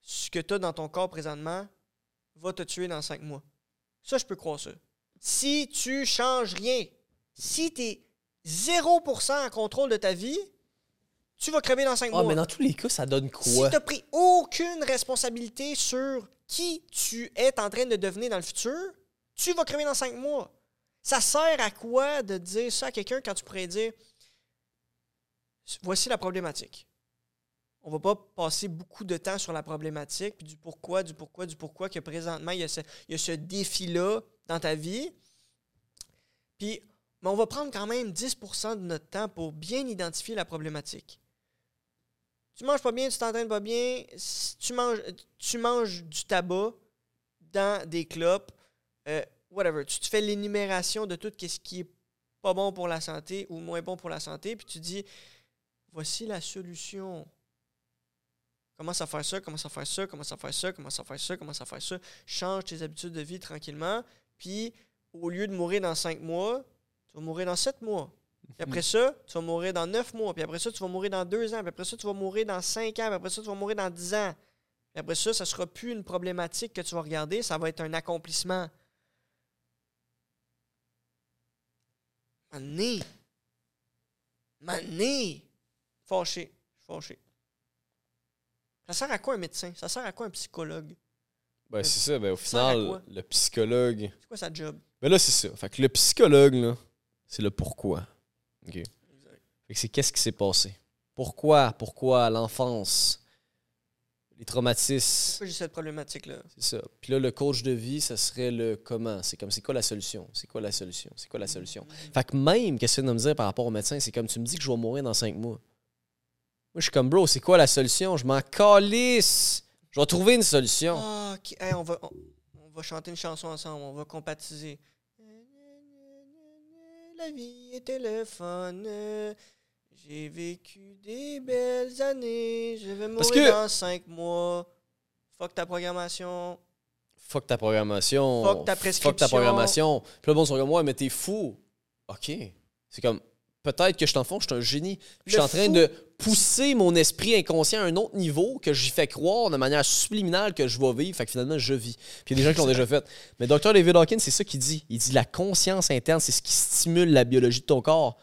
Speaker 1: ce que tu as dans ton corps présentement va te tuer dans 5 mois. Ça, je peux croire ça. Si tu changes rien, si tu es 0% en contrôle de ta vie, tu vas crever dans cinq
Speaker 2: Ah,
Speaker 1: mois.
Speaker 2: mais dans tous les cas, ça donne
Speaker 1: Si
Speaker 2: quoi?
Speaker 1: tu n'as pris aucune responsabilité sur qui tu es en train de devenir dans le futur, tu vas crever dans cinq mois. Ça sert à quoi de dire ça à quelqu'un quand tu pourrais dire voici la problématique. On va pas passer beaucoup de temps sur la problématique, puis du pourquoi, du pourquoi, du pourquoi que présentement, il y a ce, ce défi-là dans ta vie. Puis, mais on va prendre quand même 10 de notre temps pour bien identifier la problématique. Tu manges pas bien, tu t'entraînes pas bien, si tu manges, tu manges du tabac dans des clopes, euh, whatever. Tu te fais l'énumération de tout ce qui est pas bon pour la santé ou moins bon pour la santé, puis tu dis voici la solution. Commence à faire ça, commence à faire ça, commence à faire ça, commence à faire ça, commence à faire ça? Change tes habitudes de vie tranquillement. Puis, au lieu de mourir dans cinq mois, tu vas mourir dans sept mois. Puis après ça, tu vas mourir dans neuf mois. Puis après ça, tu vas mourir dans deux ans. Puis après ça, tu vas mourir dans cinq ans. Puis après ça, tu vas mourir dans dix ans. Puis après ça, ça ne sera plus une problématique que tu vas regarder. Ça va être un accomplissement. Mané. Mané. Fâché. Fâché. Ça sert à quoi un médecin? Ça sert à quoi un psychologue?
Speaker 2: Ben, c'est ça. Ben, au final, le psychologue.
Speaker 1: C'est quoi sa job?
Speaker 2: Ben là, c'est ça. Fait que le psychologue, là, c'est le pourquoi. OK? Fait que c'est qu'est-ce qui s'est passé? Pourquoi? Pourquoi l'enfance? Les traumatismes?
Speaker 1: Pourquoi j'ai cette problématique-là?
Speaker 2: C'est ça. Puis là, le coach de vie, ça serait le comment? C'est comme, c'est quoi la solution? C'est quoi la solution? C'est quoi la solution? Fait que même, qu'est-ce que tu viens de me dire par rapport au médecin? C'est comme tu me dis que je vais mourir dans cinq mois. Moi, je suis comme, bro, c'est quoi la solution? Je m'en calisse. Je vais trouver une solution.
Speaker 1: Ah, ok. Hey, on, va, on, on va chanter une chanson ensemble. On va compatiser. La vie était le fun. J'ai vécu des belles années. Je vais mourir
Speaker 2: que-
Speaker 1: dans cinq mois. Fuck ta programmation.
Speaker 2: Fuck ta programmation.
Speaker 1: Fuck ta
Speaker 2: Fuck ta
Speaker 1: prescription.
Speaker 2: programmation. Puis là, bon, ils sont comme, ouais, mais t'es fou. OK. C'est comme, peut-être que je suis en fond, je suis un génie. Puis je suis en train de pousser mon esprit inconscient à un autre niveau que j'y fais croire de manière subliminale que je vais vivre. Fait que finalement, je vis. Puis il y a des gens qui l'ont déjà fait. Mais Dr. David Hawkins, c'est ça qu'il dit. Il dit la conscience interne, c'est ce qui stimule la biologie de ton corps.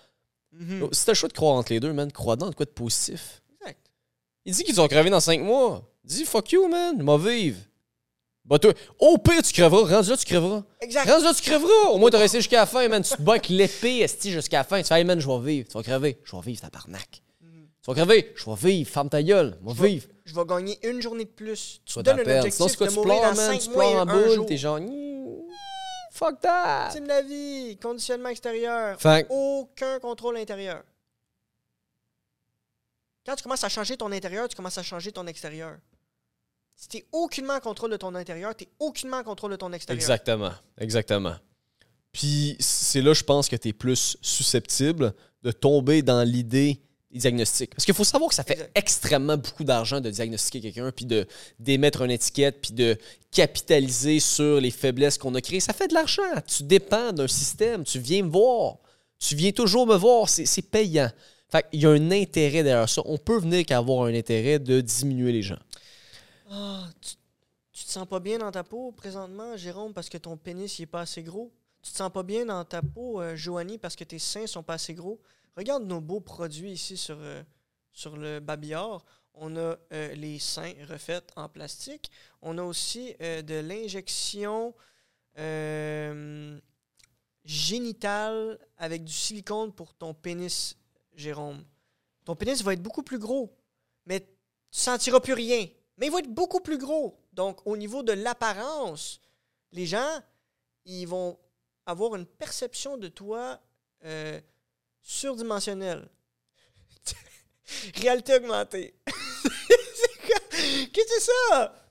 Speaker 2: Si t'as le choix de croire entre les deux, man, crois dans de quoi de positif.
Speaker 1: Exact.
Speaker 2: Il dit qu'ils ont crevé dans 5 mois. Dis fuck you, man. Vais vivre. Bah, toi, au pire, tu crèveras. Rendu là, tu crèveras.
Speaker 1: Exact.
Speaker 2: Rendu là, tu crèveras. Au moins, t'as resté jusqu'à la fin, man. Tu te bats avec l'épée, esti, jusqu'à la fin. Tu fais, hey, man, je vais vivre. Tu vas crever. Je vais vivre, tabarnak. Tu vas crever. Je vais vivre. Ferme ta gueule. Je vais vivre.
Speaker 1: Je vais gagner une journée de plus. Tu donnes un objectif
Speaker 2: Sinon,
Speaker 1: de
Speaker 2: tu
Speaker 1: mourir
Speaker 2: pleures,
Speaker 1: dans
Speaker 2: man?
Speaker 1: cinq
Speaker 2: Tu
Speaker 1: mois
Speaker 2: pleures en
Speaker 1: un
Speaker 2: boule.
Speaker 1: jour.
Speaker 2: T'es genre, fuck that.
Speaker 1: Team la vie, conditionnement extérieur,
Speaker 2: Fait
Speaker 1: aucun contrôle intérieur. Quand tu commences à changer ton intérieur, tu commences à changer ton extérieur. Si tu n'es aucunement en contrôle de ton intérieur, tu n'es aucunement en contrôle de ton extérieur.
Speaker 2: Exactement. Exactement. Puis c'est là, je pense que tu es plus susceptible de tomber dans l'idée diagnostics. Parce qu'il faut savoir que ça fait
Speaker 1: Exact.
Speaker 2: extrêmement beaucoup d'argent de diagnostiquer quelqu'un, puis de d'émettre une étiquette, puis de capitaliser sur les faiblesses qu'on a créées. Ça fait de l'argent. Tu dépends d'un système. Tu viens me voir. Tu viens toujours me voir. C'est payant. Fait qu'il y a un intérêt derrière ça. On peut venir qu'avoir un intérêt de diminuer les gens.
Speaker 1: Ah, tu, tu te sens pas bien dans ta peau présentement, Jérôme, parce que ton pénis n'est pas assez gros? Tu te sens pas bien dans ta peau, euh, Joanie, parce que tes seins sont pas assez gros? Regarde nos beaux produits ici sur, euh, le babillard. On a euh, les seins refaits en plastique. On a aussi euh, de l'injection génitale avec du silicone pour ton pénis, Jérôme. Ton pénis va être beaucoup plus gros, mais tu sentiras plus rien. Mais il va être beaucoup plus gros. Donc, au niveau de l'apparence, les gens, ils vont avoir une perception de toi surdimensionnelle. Réalité augmentée. Qu'est-ce que c'est ça?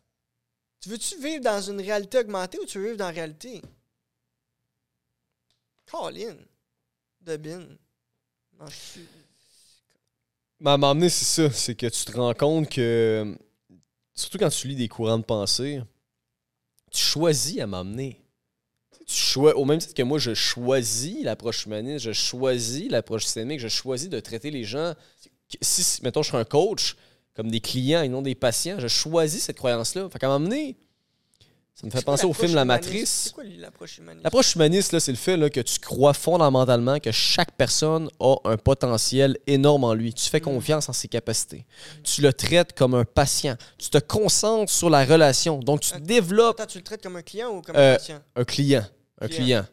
Speaker 1: Tu veux-tu vivre dans une réalité augmentée ou tu veux vivre dans la réalité? Colin. Debin. Non, je suis-
Speaker 2: Mais à m'emmener, c'est ça. C'est que tu te rends compte que, surtout quand tu lis des courants de pensée, tu choisis à m'emmener. Tu au même titre que moi, je choisis l'approche humaniste, je choisis l'approche systémique, je choisis de traiter les gens. Si, si, mettons, je suis un coach, comme des clients et non des patients, je choisis cette croyance-là. Fait qu'à m'emmener, Ça me fait penser au film La? Matrice.
Speaker 1: C'est quoi l'approche humaniste?
Speaker 2: L'approche humaniste, c'est le fait là, que tu crois fondamentalement que chaque personne a un potentiel énorme en lui. Tu fais
Speaker 1: Mm.
Speaker 2: confiance en ses capacités. Tu le traites comme un patient. Tu te concentres sur la relation. Donc, tu
Speaker 1: Attends.
Speaker 2: développes
Speaker 1: Attends, tu le traites comme un client ou comme
Speaker 2: Euh,
Speaker 1: un patient?
Speaker 2: un client. Un
Speaker 1: Client.
Speaker 2: client.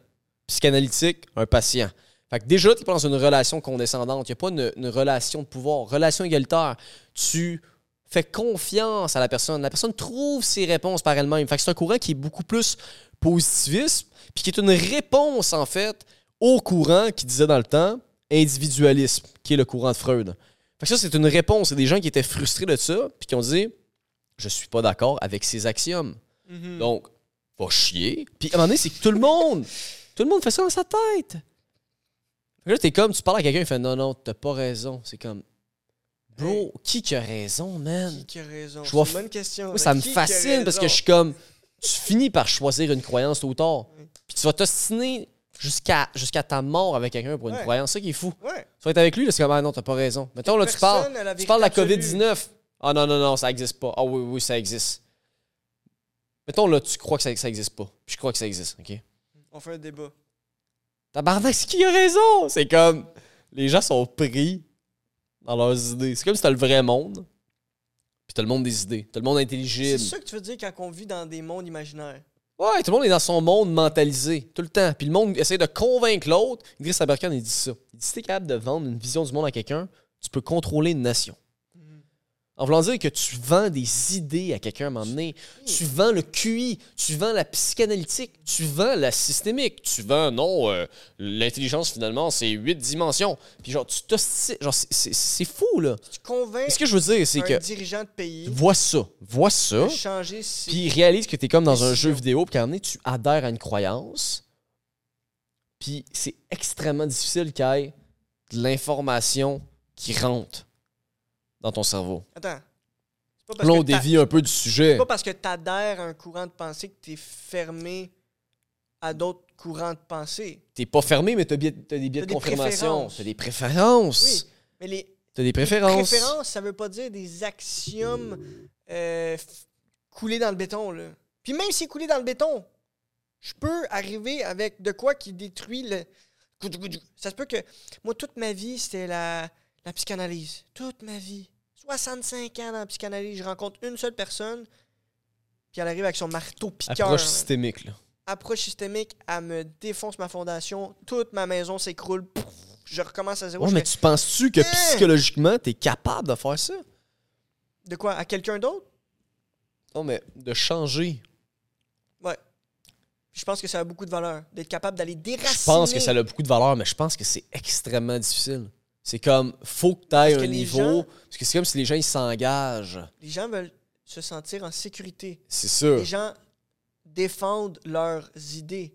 Speaker 2: Psychanalytique, un patient. Fait que déjà, tu pas dans une relation condescendante. Il n'y a pas une, une relation de pouvoir. Relation égalitaire. Tu fais confiance à la personne. La personne trouve ses réponses par elle-même. Fait que c'est un courant qui est beaucoup plus positiviste, puis qui est une réponse, en fait, au courant qui disait dans le temps individualisme, qui est le courant de Freud. Fait que ça, c'est une réponse. C'est des gens qui étaient frustrés de ça, puis qui ont dit Je suis pas d'accord avec ces axiomes.
Speaker 1: Mhm.
Speaker 2: Donc, va chier. Puis à un moment donné, c'est que tout le monde, tout le monde fait ça dans sa tête. Là, t'es comme, tu parles à quelqu'un, il fait non, non, t'as pas raison. C'est comme, bro, qui qui a raison, man?
Speaker 1: Qui qui a raison? C'est une bonne question.
Speaker 2: Moi, ça me
Speaker 1: Qui
Speaker 2: fascine parce que je suis comme, tu finis par choisir une croyance tôt ou tard. Puis tu vas t'ostiner jusqu'à jusqu'à ta mort avec quelqu'un pour une
Speaker 1: Ouais.
Speaker 2: croyance. C'est ça qui est fou.
Speaker 1: Ouais.
Speaker 2: Tu vas être avec lui, là, c'est comme, ah non, t'as pas raison. Mettons, là, tu parles, tu parles de la
Speaker 1: vérité absolue.
Speaker 2: COVID-19. Ah non, non, non, ça existe pas. Ah oui, oui, ça existe. Mettons, là, tu crois que ça, ça existe pas. Puis je crois que ça existe, OK?
Speaker 1: On fait un débat.
Speaker 2: Tabarnak, c'est qui a raison? C'est comme. Les gens sont pris dans leurs idées. C'est comme si t'as le vrai monde, puis t'as le monde des idées. T'as le monde
Speaker 1: C'est
Speaker 2: intelligible.
Speaker 1: ça que tu veux dire quand on vit dans des mondes imaginaires.
Speaker 2: Ouais, tout le monde est dans son monde mentalisé, tout le temps. Puis le monde essaie de convaincre l'autre. Idriss Aberkan, il dit ça. Il dit si t'es capable de vendre une vision du monde à quelqu'un, tu peux contrôler une nation. En voulant dire que tu vends des idées à quelqu'un à un moment donné, tu vends le QI, tu vends la psychanalytique, tu vends la systémique, tu vends, non, euh, l'intelligence finalement, c'est huit dimensions. Puis genre, tu t'ostines- genre, c'est- c'est c'est fou, là.
Speaker 1: Tu convaincs
Speaker 2: Ce que je veux dire, c'est
Speaker 1: un
Speaker 2: que
Speaker 1: dirigeant de pays
Speaker 2: vois ça, vois ça,
Speaker 1: de changer ses...
Speaker 2: puis réalise que tu es comme dans un
Speaker 1: Décision.
Speaker 2: jeu vidéo, puis qu'à un moment donné, tu adhères à une croyance, puis c'est extrêmement difficile qu'il y ait de l'information qui rentre dans ton cerveau.
Speaker 1: Attends. C'est pas parce
Speaker 2: Là, on
Speaker 1: que
Speaker 2: dévie un peu du sujet.
Speaker 1: c'est pas parce que tu adhères à un courant de pensée que tu es fermé à d'autres courants de pensée.
Speaker 2: T'es pas fermé, mais t'as biais- t'as des biais
Speaker 1: T'as
Speaker 2: de
Speaker 1: des
Speaker 2: confirmation.
Speaker 1: préférences.
Speaker 2: T'as des préférences.
Speaker 1: Oui, mais les
Speaker 2: T'as des préférences.
Speaker 1: préférences, ça veut pas dire des axiomes euh, f- coulés dans le béton. Là. Puis même si coulé dans le béton, je peux arriver avec de quoi qui détruit le. Ça se peut que moi, toute ma vie, c'était la, la psychanalyse. Toute ma vie. 65 ans dans la psychanalyse. Je rencontre une seule personne, puis elle arrive avec son marteau piqueur.
Speaker 2: Approche
Speaker 1: là.
Speaker 2: systémique. Là.
Speaker 1: Approche systémique, elle me défonce ma fondation. Toute ma maison s'écroule. Je recommence à zéro.
Speaker 2: Ouais, mais
Speaker 1: fais,
Speaker 2: tu penses-tu que
Speaker 1: Hein?
Speaker 2: psychologiquement, t'es capable de faire ça?
Speaker 1: De quoi? À quelqu'un d'autre?
Speaker 2: Non, mais de changer.
Speaker 1: Ouais. Je pense que ça a beaucoup de valeur d'être capable d'aller déraciner.
Speaker 2: Je pense que ça a beaucoup de valeur, mais je pense que c'est extrêmement difficile. C'est comme, faut que tu ailles un niveau.
Speaker 1: gens-
Speaker 2: Parce que c'est comme si les gens, ils s'engagent.
Speaker 1: Les gens veulent se sentir en sécurité.
Speaker 2: C'est sûr.
Speaker 1: Les gens défendent leurs idées.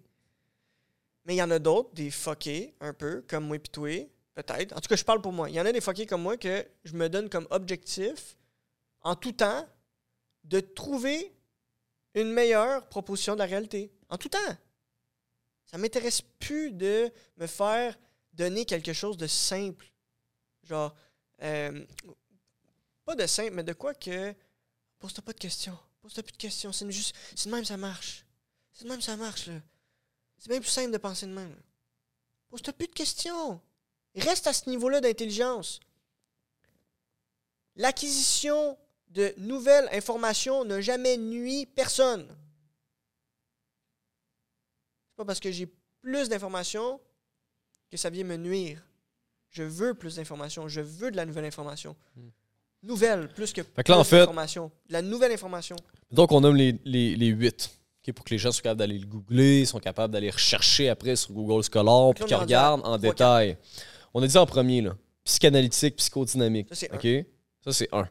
Speaker 1: Mais il y en a d'autres, des fuckés, un peu, comme moi et peut-être. En tout cas, je parle pour moi. Il y en a des fuckés comme moi que je me donne comme objectif, en tout temps, de trouver une meilleure proposition de la réalité. En tout temps. Ça m'intéresse plus de me faire donner quelque chose de simple. Genre, euh, pas de simple, mais de quoi que. Pose-toi pas de questions. Pose-toi plus de questions. C'est juste. C'est de même ça marche. C'est de même ça marche, là. C'est bien plus simple de penser de même. Pose-toi plus de questions. Reste à ce niveau-là d'intelligence. L'acquisition de nouvelles informations n'a jamais nuit personne. C'est pas parce que j'ai plus d'informations que ça vient me nuire. Je veux plus d'informations. Je veux de la nouvelle information. Nouvelle, plus que,
Speaker 2: Hmm. Fait que là, en
Speaker 1: plus
Speaker 2: fait-
Speaker 1: La nouvelle information.
Speaker 2: Donc, on nomme les, les, les 8. pour que les gens soient capables d'aller le googler, sont capables d'aller rechercher après sur Google Scholar, puis qu'ils regardent en détail. On a dit en premier, là, psychanalytique, psychodynamique.
Speaker 1: Ça, c'est?
Speaker 2: Ça, c'est un.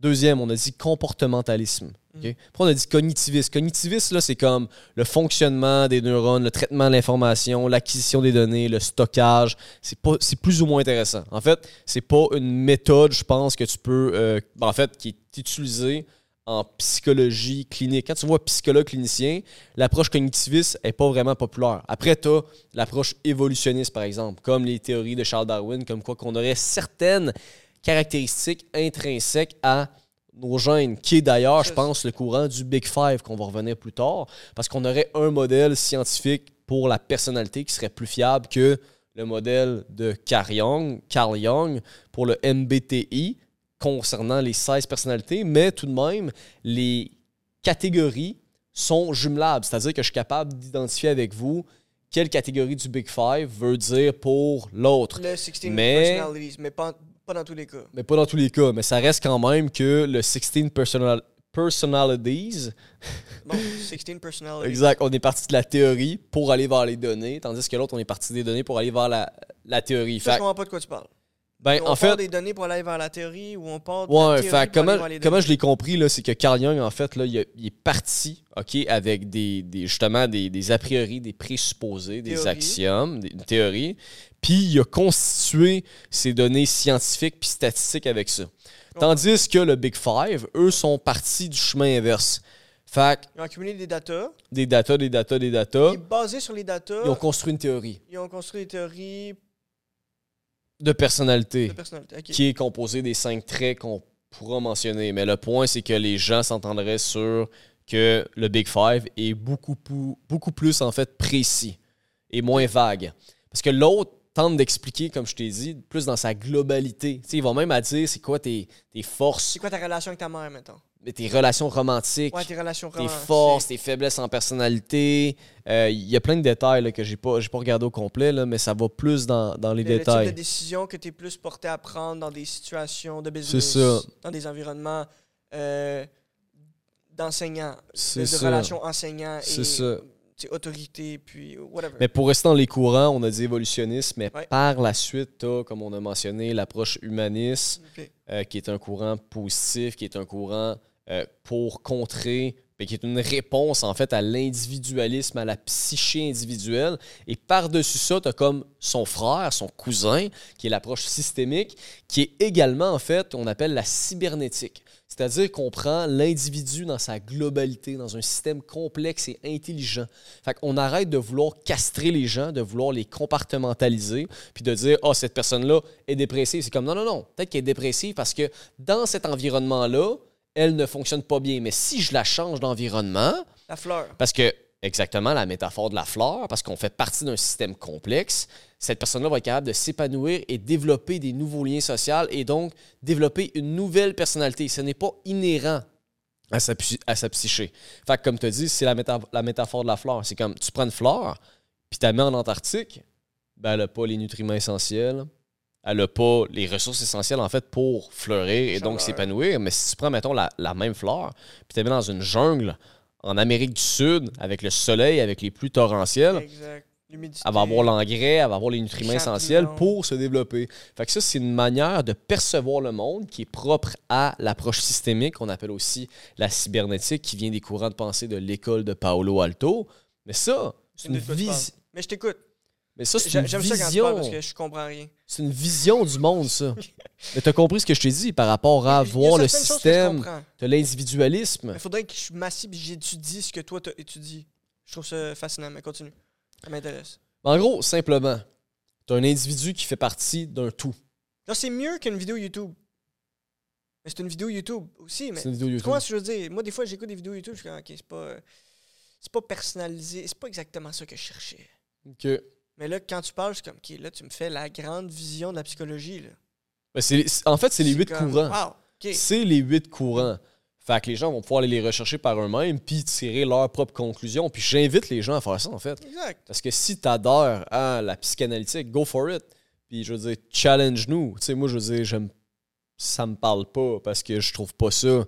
Speaker 2: Deuxième, on a dit comportementalisme. Après, on a dit. Cognitivisme, là, c'est comme le fonctionnement des neurones, le traitement de l'information, l'acquisition des données, le stockage. C'est plus ou moins intéressant. En fait, c'est pas une méthode, je pense, que tu peux, euh, en fait, qui est utilisée en psychologie clinique. Quand tu vois psychologue clinicien, l'approche cognitiviste est pas vraiment populaire. Après, tu as l'approche évolutionniste, par exemple, comme les théories de Charles Darwin, comme quoi qu'on aurait certaines caractéristiques intrinsèques à nos gènes, qui est d'ailleurs, je pense, le courant du Big Five, qu'on va revenir plus tard, parce qu'on aurait un modèle scientifique pour la personnalité qui serait plus fiable que le modèle de Carl Jung, Carl Jung pour le MBTI concernant les 16 personnalités, mais tout de même, les catégories sont jumelables, c'est-à-dire que je suis capable d'identifier avec vous quelle catégorie du Big Five veut dire pour l'autre.
Speaker 1: Le 16
Speaker 2: Mais-
Speaker 1: personalities, mais pas, pas dans tous les cas.
Speaker 2: Mais pas dans tous les cas, mais ça reste quand même que le 16 personal- personalities,
Speaker 1: Bon, 16 personalities.
Speaker 2: exact, on est parti de la théorie pour aller vers les données, tandis que l'autre, on est parti des données pour aller vers la, la théorie.
Speaker 1: Ça, je comprends pas de quoi tu parles.
Speaker 2: Ben,
Speaker 1: on
Speaker 2: en
Speaker 1: part
Speaker 2: fait,
Speaker 1: des données pour aller vers la théorie ou on part de la
Speaker 2: Ouais,
Speaker 1: théorie
Speaker 2: fait,
Speaker 1: pour
Speaker 2: comment,
Speaker 1: aller vers les
Speaker 2: comment je l'ai compris, là, c'est que Carl Jung, en fait, là, il, a- il est parti ok, avec des, des- justement des, des a priori, des présupposés, des axiomes, des, une théorie, puis il a constitué ces données scientifiques puis statistiques avec ça. Tandis que le Big Five, eux, sont partis du chemin inverse. Fait
Speaker 1: Ils ont accumulé des datas.
Speaker 2: des data, des data, des data,
Speaker 1: Et basés sur les datas,
Speaker 2: ils ont construit une théorie
Speaker 1: ils ont construit des théories
Speaker 2: de personnalité.
Speaker 1: de personnalité. Ok.
Speaker 2: qui est composé des cinq traits qu'on pourra mentionner. Mais le point, c'est que les gens s'entendraient sur que le Big Five est beaucoup, plus, en fait, précis et moins vague. Parce que l'autre tente d'expliquer, comme je t'ai dit, plus dans sa globalité. Sais, il va même à dire c'est quoi tes, tes forces,
Speaker 1: C'est quoi ta relation avec ta mère, maintenant?
Speaker 2: Tes relations romantiques,
Speaker 1: Ouais, tes relations
Speaker 2: tes
Speaker 1: romantiques.
Speaker 2: forces, tes faiblesses en personnalité. Euh, Il y a plein de détails là, que j'ai pas, pas regardé au complet, là, mais ça va plus dans, dans les
Speaker 1: le, le
Speaker 2: détails.
Speaker 1: type de décision que tu es plus porté à prendre dans des situations de business. Dans des environnements euh, d'enseignants. De, relations enseignants et
Speaker 2: ça.
Speaker 1: autorité, puis whatever.
Speaker 2: Mais pour rester dans les courants, on a dit évolutionniste, mais
Speaker 1: Ouais.
Speaker 2: par la suite, tu comme on a mentionné, l'approche humaniste, euh, qui est un courant positif, qui est un courant euh, pour contrer, mais qui est une réponse en fait à l'individualisme, à la psyché individuelle. Et par-dessus ça, tu as comme son frère, son cousin, qui est l'approche systémique, qui est également en fait, on appelle la cybernétique. C'est-à-dire qu'on prend l'individu dans sa globalité, dans un système complexe et intelligent. Fait qu'on arrête de vouloir castrer les gens, de vouloir les compartimentaliser, puis de dire, oh, cette personne-là est dépressive. C'est comme, non, non, non, peut-être qu'elle est dépressive parce que dans cet environnement-là, elle ne fonctionne pas bien. Mais si je la change d'environnement,
Speaker 1: La fleur.
Speaker 2: parce que, exactement, la métaphore de la fleur, parce qu'on fait partie d'un système complexe, cette personne-là va être capable de s'épanouir et développer des nouveaux liens sociaux et donc développer une nouvelle personnalité. Ce n'est pas inhérent à sa, psy- à sa psyché. Fait que, comme tu as dit, c'est la, méta- la métaphore de la fleur. C'est comme, tu prends une fleur, puis tu la mets en Antarctique, ben, elle n'a pas les nutriments essentiels, elle n'a pas les ressources essentielles, en fait, pour fleurir et donc s'épanouir. Mais si tu prends, mettons, la, la même fleur, puis tu la mets dans une jungle en Amérique du Sud, avec le soleil, avec les pluies torrentielles,
Speaker 1: Exact.
Speaker 2: Elle va avoir l'engrais, elle va avoir les nutriments essentiels pour se développer. Fait que ça, c'est une manière de percevoir le monde qui est propre à l'approche systémique, qu'on appelle aussi la cybernétique, qui vient des courants de pensée de l'école de Paolo Alto. Mais ça, c'est une,
Speaker 1: de quoi tu parles.
Speaker 2: vis-
Speaker 1: Mais je t'écoute.
Speaker 2: Mais ça, c'est une
Speaker 1: J'aime ça quand tu parles
Speaker 2: vision.
Speaker 1: parce que je comprends rien.
Speaker 2: C'est une vision du monde, ça. Mais t'as compris ce que je t'ai dit par rapport à
Speaker 1: Il y a
Speaker 2: voir le
Speaker 1: certaines choses que je
Speaker 2: système
Speaker 1: comprends.
Speaker 2: de l'individualisme.
Speaker 1: Il faudrait que je m'assieds et j'étudie ce que toi t'as étudié. Je trouve ça fascinant, mais continue. Ça m'intéresse.
Speaker 2: En gros, simplement, t'as un individu qui fait partie d'un tout.
Speaker 1: Là, c'est mieux qu'une vidéo YouTube. Mais c'est une vidéo YouTube aussi. Mais
Speaker 2: C'est une vidéo
Speaker 1: tu
Speaker 2: YouTube.
Speaker 1: comprends ce que je veux dire? Moi, des fois, j'écoute des vidéos YouTube, je suis comme, ok, c'est pas, euh, c'est pas personnalisé. C'est pas exactement ça que je cherchais.
Speaker 2: Ok.
Speaker 1: Mais là, quand tu parles, je suis comme, ok, là, tu me fais la grande vision de la psychologie. Là.
Speaker 2: Ben, c'est- en fait, c'est les huit
Speaker 1: comme,
Speaker 2: courants.
Speaker 1: Wow.
Speaker 2: C'est les huit courants. Fait que les gens vont pouvoir aller les rechercher par eux-mêmes puis tirer leurs propres conclusions. Puis j'invite les gens à faire ça, en fait.
Speaker 1: Exact.
Speaker 2: Parce que si t'adhères à la psychanalytique, go for it. Puis je veux dire, challenge-nous. Tu sais, moi, je veux dire, j'aime... ça me parle pas parce que je trouve pas ça.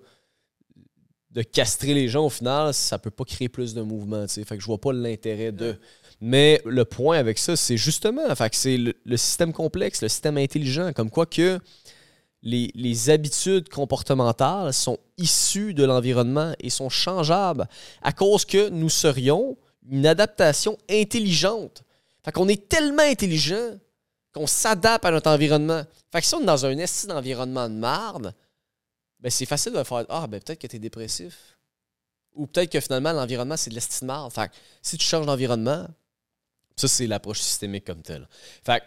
Speaker 2: De castrer les gens, au final, ça peut pas créer plus de mouvement. tu sais. Fait que je vois pas l'intérêt de. Mais le point avec ça, c'est justement, c'est le, le système complexe, le système intelligent, comme quoi que les, les habitudes comportementales sont issues de l'environnement et sont changeables à cause que nous serions une adaptation intelligente. Fait qu'on est tellement intelligent qu'on s'adapte à notre environnement. Fait que si on est dans un esti d'environnement de marde, ben c'est facile de faire Ah, ben peut-être que tu es dépressif. Ou peut-être que finalement, l'environnement, c'est de l'esti de marde. Fait que si tu changes d'environnement, ça, c'est l'approche systémique comme telle. Fait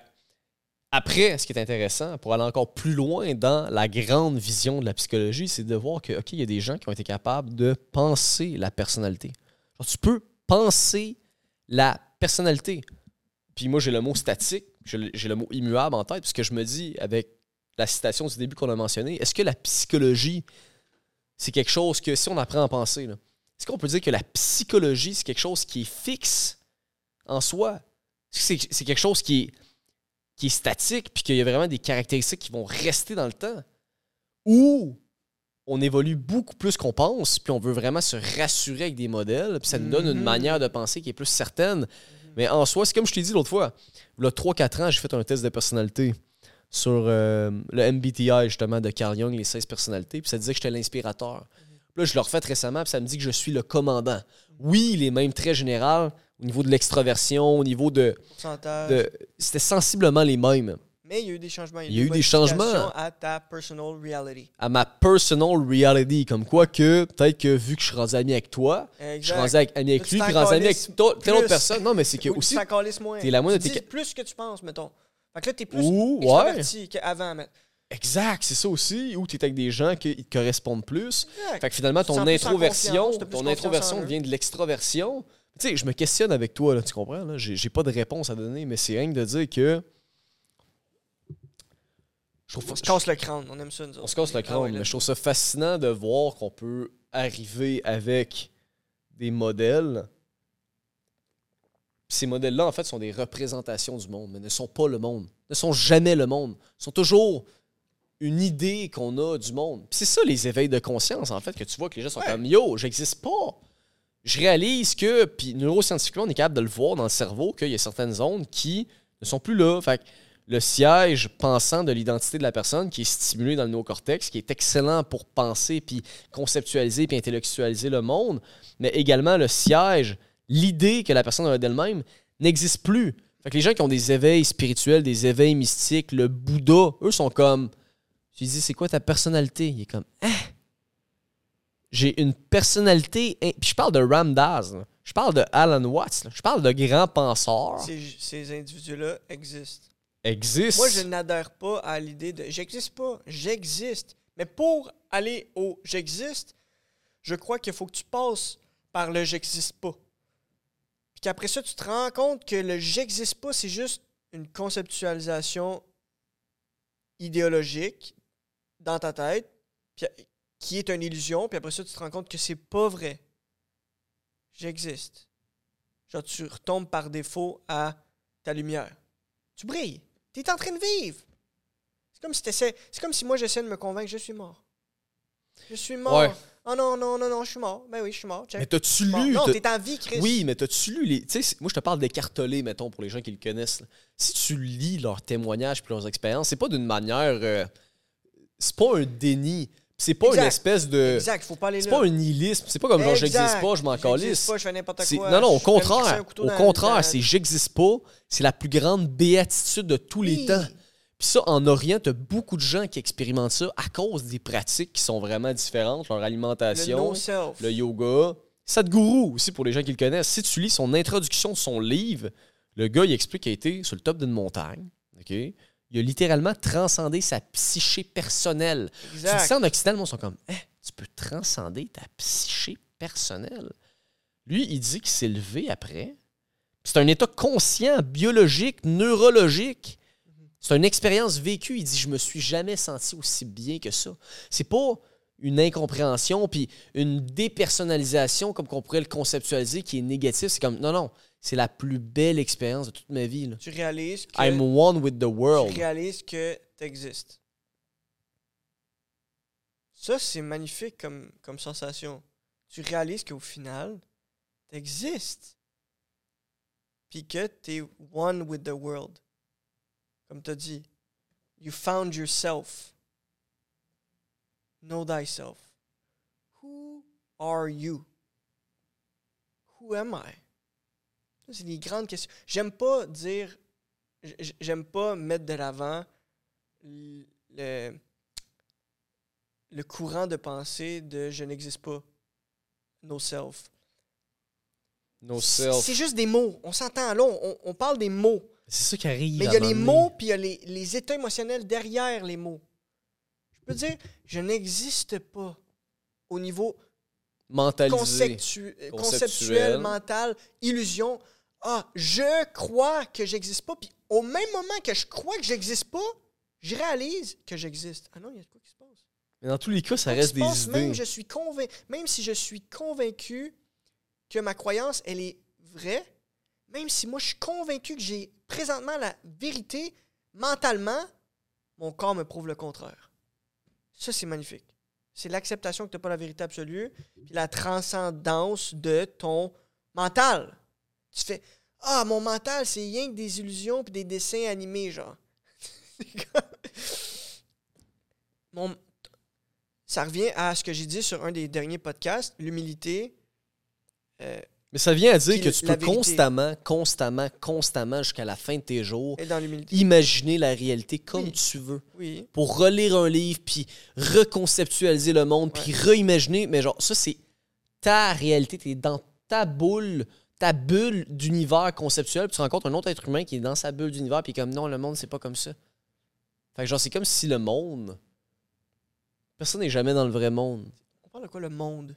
Speaker 2: Après, ce qui est intéressant, pour aller encore plus loin dans la grande vision de la psychologie, c'est de voir que, OK, il y a des gens qui ont été capables de penser la personnalité. Tu peux penser la personnalité. Puis moi, j'ai le mot statique, j'ai le, mot immuable en tête, parce que je me dis, avec la citation du début qu'on a mentionné, est-ce que la psychologie, c'est quelque chose que, si on apprend à penser, est-ce qu'on peut dire que la psychologie, c'est quelque chose qui est fixe en soi? C'est, quelque chose qui est, qui est statique, puis qu'il y a vraiment des caractéristiques qui vont rester dans le temps? Ou on évolue beaucoup plus qu'on pense, puis on veut vraiment se rassurer avec des modèles, puis ça nous donne une
Speaker 1: Mhm.
Speaker 2: manière de penser qui est plus certaine. Mais en soi, c'est comme je t'ai dit l'autre fois. Il y a 3-4 ans, j'ai fait un test de personnalité sur euh, le MBTI, justement, de Carl Jung, les 16 personnalités, puis ça disait que j'étais l'inspirateur. Là, je l'ai refait récemment, puis ça me dit que je suis le commandant. Oui, les mêmes traits généraux au niveau de l'extraversion, au niveau de. C'était sensiblement les mêmes.
Speaker 1: Mais il y a eu des changements.
Speaker 2: Il y a eu des changements.
Speaker 1: à ta personal reality.
Speaker 2: À ma personal reality, comme quoi que peut-être que vu que je suis rendu ami avec toi, je suis rendu avec- ami avec lui, puis rendu ami avec telle autre personne. Non, mais c'est que
Speaker 1: Ou
Speaker 2: aussi.
Speaker 1: tu moins.
Speaker 2: t'es la moindre
Speaker 1: Tu
Speaker 2: de tes
Speaker 1: plus que tu penses, mettons. Fait que là, t'es plus
Speaker 2: Ou, ouais.
Speaker 1: qu'avant. mais-
Speaker 2: Exact, c'est ça aussi. Ou tu es avec des gens qui te correspondent plus.
Speaker 1: Exact.
Speaker 2: Fait que finalement, ton introversion, ton introversion
Speaker 1: en eux.
Speaker 2: vient de l'extraversion. Tu sais, je me questionne avec toi, là, tu comprends? Là? J'ai, j'ai pas de réponse à donner, mais c'est rien que de dire que. Je trouve,
Speaker 1: On se casse le crâne. On aime ça, nous
Speaker 2: on se casse le
Speaker 1: Ah
Speaker 2: crâne,
Speaker 1: ouais,
Speaker 2: mais je trouve ça fascinant de voir qu'on peut arriver avec des modèles. Ces modèles-là, en fait, sont des représentations du monde, mais ne sont pas le monde. Ne sont jamais le monde. sont toujours une idée qu'on a du monde. Puis c'est ça, les éveils de conscience, en fait, que tu vois que les gens sont
Speaker 1: Ouais.
Speaker 2: comme Yo, j'existe pas. Je réalise que, puis neuroscientifiquement, on est capable de le voir dans le cerveau, qu'il y a certaines zones qui ne sont plus là. Fait que le siège pensant de l'identité de la personne qui est stimulé dans le néocortex, qui est excellent pour penser, puis conceptualiser, puis intellectualiser le monde, mais également le siège, l'idée que la personne a d'elle-même, n'existe plus. Fait que les gens qui ont des éveils spirituels, des éveils mystiques, le Bouddha, eux sont comme. Lui dis, c'est quoi ta personnalité? Il est comme, hein? J'ai une personnalité. in- Puis je parle de Ramdas, là. je parle de Alan Watts, là. je parle de grands penseurs.
Speaker 1: Ces, ces individus-là existent.
Speaker 2: Existent.
Speaker 1: Moi, je n'adhère pas à l'idée de j'existe pas, j'existe. Mais pour aller au j'existe, je crois qu'il faut que tu passes par le j'existe pas. Puis qu'après ça, tu te rends compte que le j'existe pas, c'est juste une conceptualisation idéologique dans ta tête, puis- qui est une illusion, puis après ça, tu te rends compte que c'est pas vrai. J'existe. Genre, tu retombes par défaut à ta lumière. Tu brilles. Tu es en train de vivre. C'est comme si C'est comme si moi j'essaie de me convaincre je suis mort. Je suis mort.
Speaker 2: Ouais.
Speaker 1: Oh non, non, non, non, je suis mort. Ben oui, je suis mort. Check.
Speaker 2: Mais t'as-tu lu?
Speaker 1: Non, t'es en vie, Chris.
Speaker 2: Oui, mais t'as-tu lu les. Tu sais, moi, je te parle d'écarteler, mettons, pour les gens qui le connaissent. là. Si tu lis leurs témoignages puis leurs expériences, c'est pas d'une manière. euh, c'est pas un déni. C'est pas
Speaker 1: Exact.
Speaker 2: une espèce de.
Speaker 1: Exact, faut pas aller
Speaker 2: C'est pas un nihilisme. C'est pas comme genre j'existe pas, je m'en calisse.
Speaker 1: pas, je fais n'importe quoi.
Speaker 2: Non, non, au contraire. Au contraire, c'est j'existe pas. C'est la plus grande béatitude de tous les temps. Puis ça, en Orient, t'as beaucoup de gens qui expérimentent ça à cause des pratiques qui sont vraiment différentes, leur
Speaker 1: Le
Speaker 2: alimentation,
Speaker 1: no-self.
Speaker 2: le yoga. Sadhguru aussi, pour les gens qui le connaissent. Si tu lis son introduction de son livre, le gars, il explique qu'il a été sur le top d'une montagne. OK? Il a littéralement transcendé sa psyché personnelle. Tu dis ça en Occident, le monde sont comme, Eh, tu peux transcender ta psyché personnelle? Lui, il dit qu'il s'est levé après. C'est un état conscient, biologique, neurologique. C'est une expérience vécue. Il dit, je me suis jamais senti aussi bien que ça. C'est pas une incompréhension puis une dépersonnalisation comme qu'on pourrait le conceptualiser qui est négatif. C'est comme, non, non, c'est la plus belle expérience de toute ma vie. là.
Speaker 1: Tu réalises que
Speaker 2: I'm one with the
Speaker 1: tu réalises que. Ça, c'est magnifique comme, comme sensation. Tu réalises qu'au final, tu existes. Puis que tu es one with the world. Comme tu as dit, you found yourself. Know thyself. Who are you? Who am I? C'est des grandes questions. J'aime pas dire j'aime pas mettre de l'avant le, le courant de pensée de je n'existe pas, no self.
Speaker 2: No self.
Speaker 1: c'est juste des mots. On s'entend là, on, on parle des mots.
Speaker 2: C'est ça qui arrive.
Speaker 1: Mais il y a les mots, puis il y a les, les états émotionnels derrière les mots. Je peux dire, je n'existe pas au niveau
Speaker 2: Mentalisé.
Speaker 1: conceptu-
Speaker 2: Conceptuel.
Speaker 1: conceptuel, mental, illusion. Ah, je crois que j'existe pas. Puis au même moment que je crois que j'existe pas, je réalise que j'existe. Ah non, il y a quoi qui se passe.
Speaker 2: Mais dans tous les cas, ça reste des idées.
Speaker 1: Même, je suis convain- même si je suis convaincu que ma croyance, elle est vraie, même si moi je suis convaincu que j'ai présentement la vérité, mentalement, mon corps me prouve le contraire. Ça, c'est magnifique. C'est l'acceptation que tu n'as pas la vérité absolue, puis la transcendance de ton mental. Tu fais Ah, mon mental, c'est rien que des illusions puis des dessins animés, genre. Mon, ça revient à ce que j'ai dit sur un des derniers podcasts, l'humilité. euh,
Speaker 2: Mais ça vient à dire que tu peux
Speaker 1: vérité.
Speaker 2: constamment, constamment, constamment, jusqu'à la fin de tes jours,
Speaker 1: dans
Speaker 2: imaginer la réalité comme
Speaker 1: Oui.
Speaker 2: tu veux.
Speaker 1: Oui.
Speaker 2: Pour relire un livre, puis reconceptualiser le monde, puis réimaginer. Mais genre, ça, c'est ta réalité. Tu es dans ta boule, ta bulle d'univers conceptuel, puis tu rencontres un autre être humain qui est dans sa bulle d'univers, puis comme non, le monde, c'est pas comme ça. Fait que genre, c'est comme si le monde. Personne n'est jamais dans le vrai monde.
Speaker 1: On parle de quoi le monde?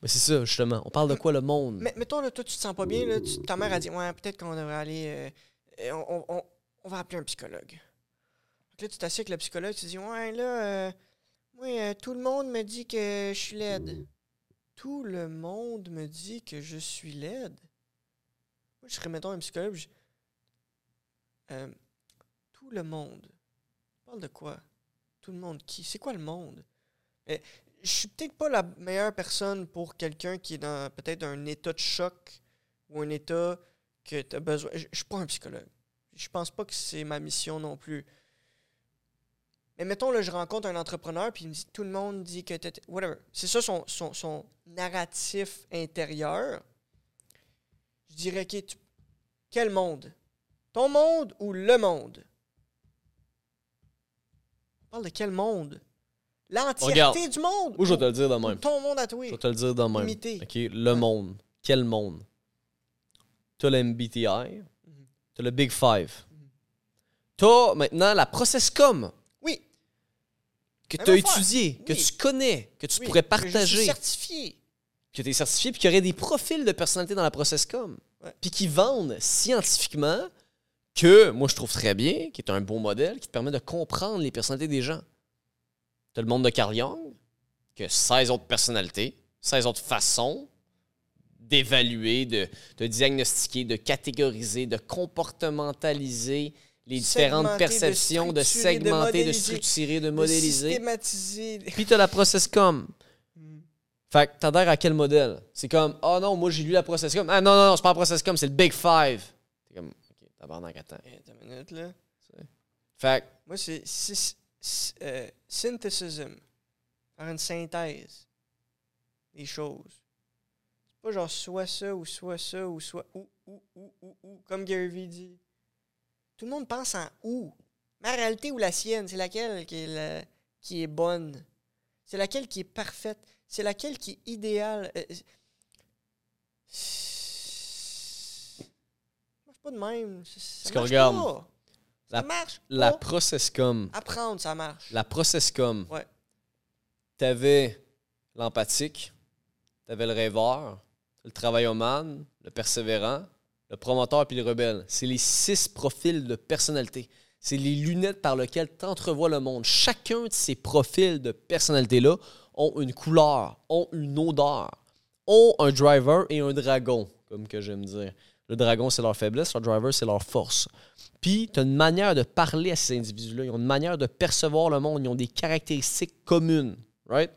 Speaker 2: Mais c'est ça, justement. On parle de quoi le monde?
Speaker 1: Mais mettons, là, toi, tu te sens pas bien, là, tu- ta mère a dit Ouais, peut-être qu'on devrait aller. euh, euh, on, on- on va appeler un psychologue. Que là, tu t'assieds avec le psychologue, tu dis Ouais, là, euh, moi, euh, tout le monde me dit que je suis laide. Tout le monde me dit que je suis laide. Moi, je serais, mettons, un psychologue. Euh, tout le monde. Tu parles de quoi? Tout le monde qui C'est quoi le monde? Euh, Je suis peut-être pas la meilleure personne pour quelqu'un qui est dans peut-être un état de choc ou un état que tu as besoin. Je je suis pas un psychologue. Je pense pas que c'est ma mission non plus. Mais mettons, là, je rencontre un entrepreneur, puis il me dit tout le monde dit que. Whatever. C'est ça son, son, son narratif intérieur. Je dirais, OK, tu- quel monde? Ton monde ou le monde? On parle de quel monde? L'entièreté du monde
Speaker 2: Ou je vais te le dire de même.
Speaker 1: Ton monde à toi?
Speaker 2: Je vais te le dire de même.
Speaker 1: Limité.
Speaker 2: OK, le monde. Quel monde? T'as le MBTI, t'as le Big Five. T'as maintenant la Processcom
Speaker 1: Oui.
Speaker 2: que t'as
Speaker 1: affaire.
Speaker 2: étudié, que tu connais, que tu
Speaker 1: oui,
Speaker 2: pourrais
Speaker 1: que Je suis
Speaker 2: partager,
Speaker 1: certifié.
Speaker 2: que t'es certifié, puis qu'il y aurait des profils de personnalité dans la Processcom.
Speaker 1: Ouais.
Speaker 2: Puis qui vendent scientifiquement que, moi je trouve très bien, qui est un bon modèle, qui te permet de comprendre les personnalités des gens. T'as le monde de Carl Jung, que 16 autres personnalités, 16 autres façons d'évaluer, de, de diagnostiquer, de catégoriser, de comportementaliser les différentes
Speaker 1: Segmenter, de
Speaker 2: perceptions, de,
Speaker 1: de
Speaker 2: segmenter, de,
Speaker 1: modéliser,
Speaker 2: structurer, de
Speaker 1: De
Speaker 2: modéliser. Puis t'as la Processcom. Fait que t'adhères à quel modèle? C'est comme, oh non, moi j'ai lu la Processcom. Ah non, non, non, c'est pas la Processcom, c'est le Big Five. T'es comme, ok, tabarnak, attends.
Speaker 1: Hey, attends une minute, là.
Speaker 2: Fait que,
Speaker 1: Moi, c'est euh, synthetism. Faire une synthèse des choses. C'est pas genre soit ça ou soit ça ou soit ou, ou, ou, ou, ou, comme Gary Vee dit. Tout le monde pense en ou. Ma réalité ou la sienne, c'est laquelle qui est, la- qui est bonne? C'est laquelle qui est parfaite? C'est laquelle qui est idéale? Euh, c'est- ça marche pas de même. Ça-
Speaker 2: Parce
Speaker 1: marche
Speaker 2: regarde,
Speaker 1: pas. Ça
Speaker 2: la-
Speaker 1: marche
Speaker 2: la
Speaker 1: pas.
Speaker 2: Processcom,
Speaker 1: Apprendre, ça marche.
Speaker 2: la Processcom,
Speaker 1: Ouais.
Speaker 2: t'avais l'empathique, t'avais le rêveur, le travaillomane, le persévérant, le promoteur puis le rebelle. C'est les six profils de personnalité. C'est les lunettes par lesquelles tu entrevois le monde. Chacun de ces profils de personnalité-là ont une couleur, ont une odeur, ont un driver et un dragon, comme que j'aime dire. Le dragon, c'est leur faiblesse, leur driver, c'est leur force. Puis, tu as une manière de parler à ces individus-là. Ils ont une manière de percevoir le monde. Ils ont des caractéristiques communes. Right?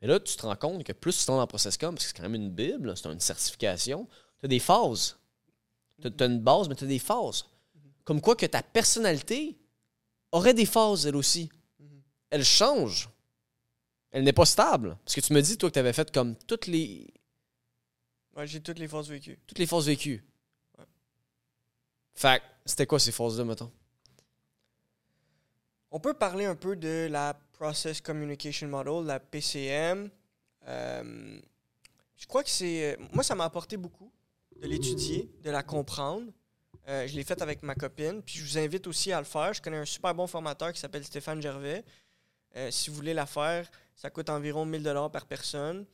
Speaker 2: Mais là, tu te rends compte que plus tu tombes dans le process comme, parce que c'est quand même une Bible, c'est une certification, tu as des phases. Tu as, une base, mais tu as des phases. Comme quoi que ta personnalité aurait des phases, elle aussi. Elle change. Elle n'est pas stable. Parce que tu me dis, toi, que tu avais fait comme toutes les,
Speaker 1: Ouais, j'ai toutes les forces vécues.
Speaker 2: toutes les phases vécues.
Speaker 1: Ouais.
Speaker 2: Fait c'était quoi ces phases-là, mettons?
Speaker 1: On peut parler un peu de la Process Communication Model, la PCM. Euh, je crois que c'est. euh, Moi, ça m'a apporté beaucoup de l'étudier, de la comprendre. Euh, je l'ai fait avec ma copine, puis je vous invite aussi à le faire. Je connais un super bon formateur qui s'appelle Stéphane Gervais. Euh, si vous voulez la faire, ça coûte environ 1000 dollars par personne.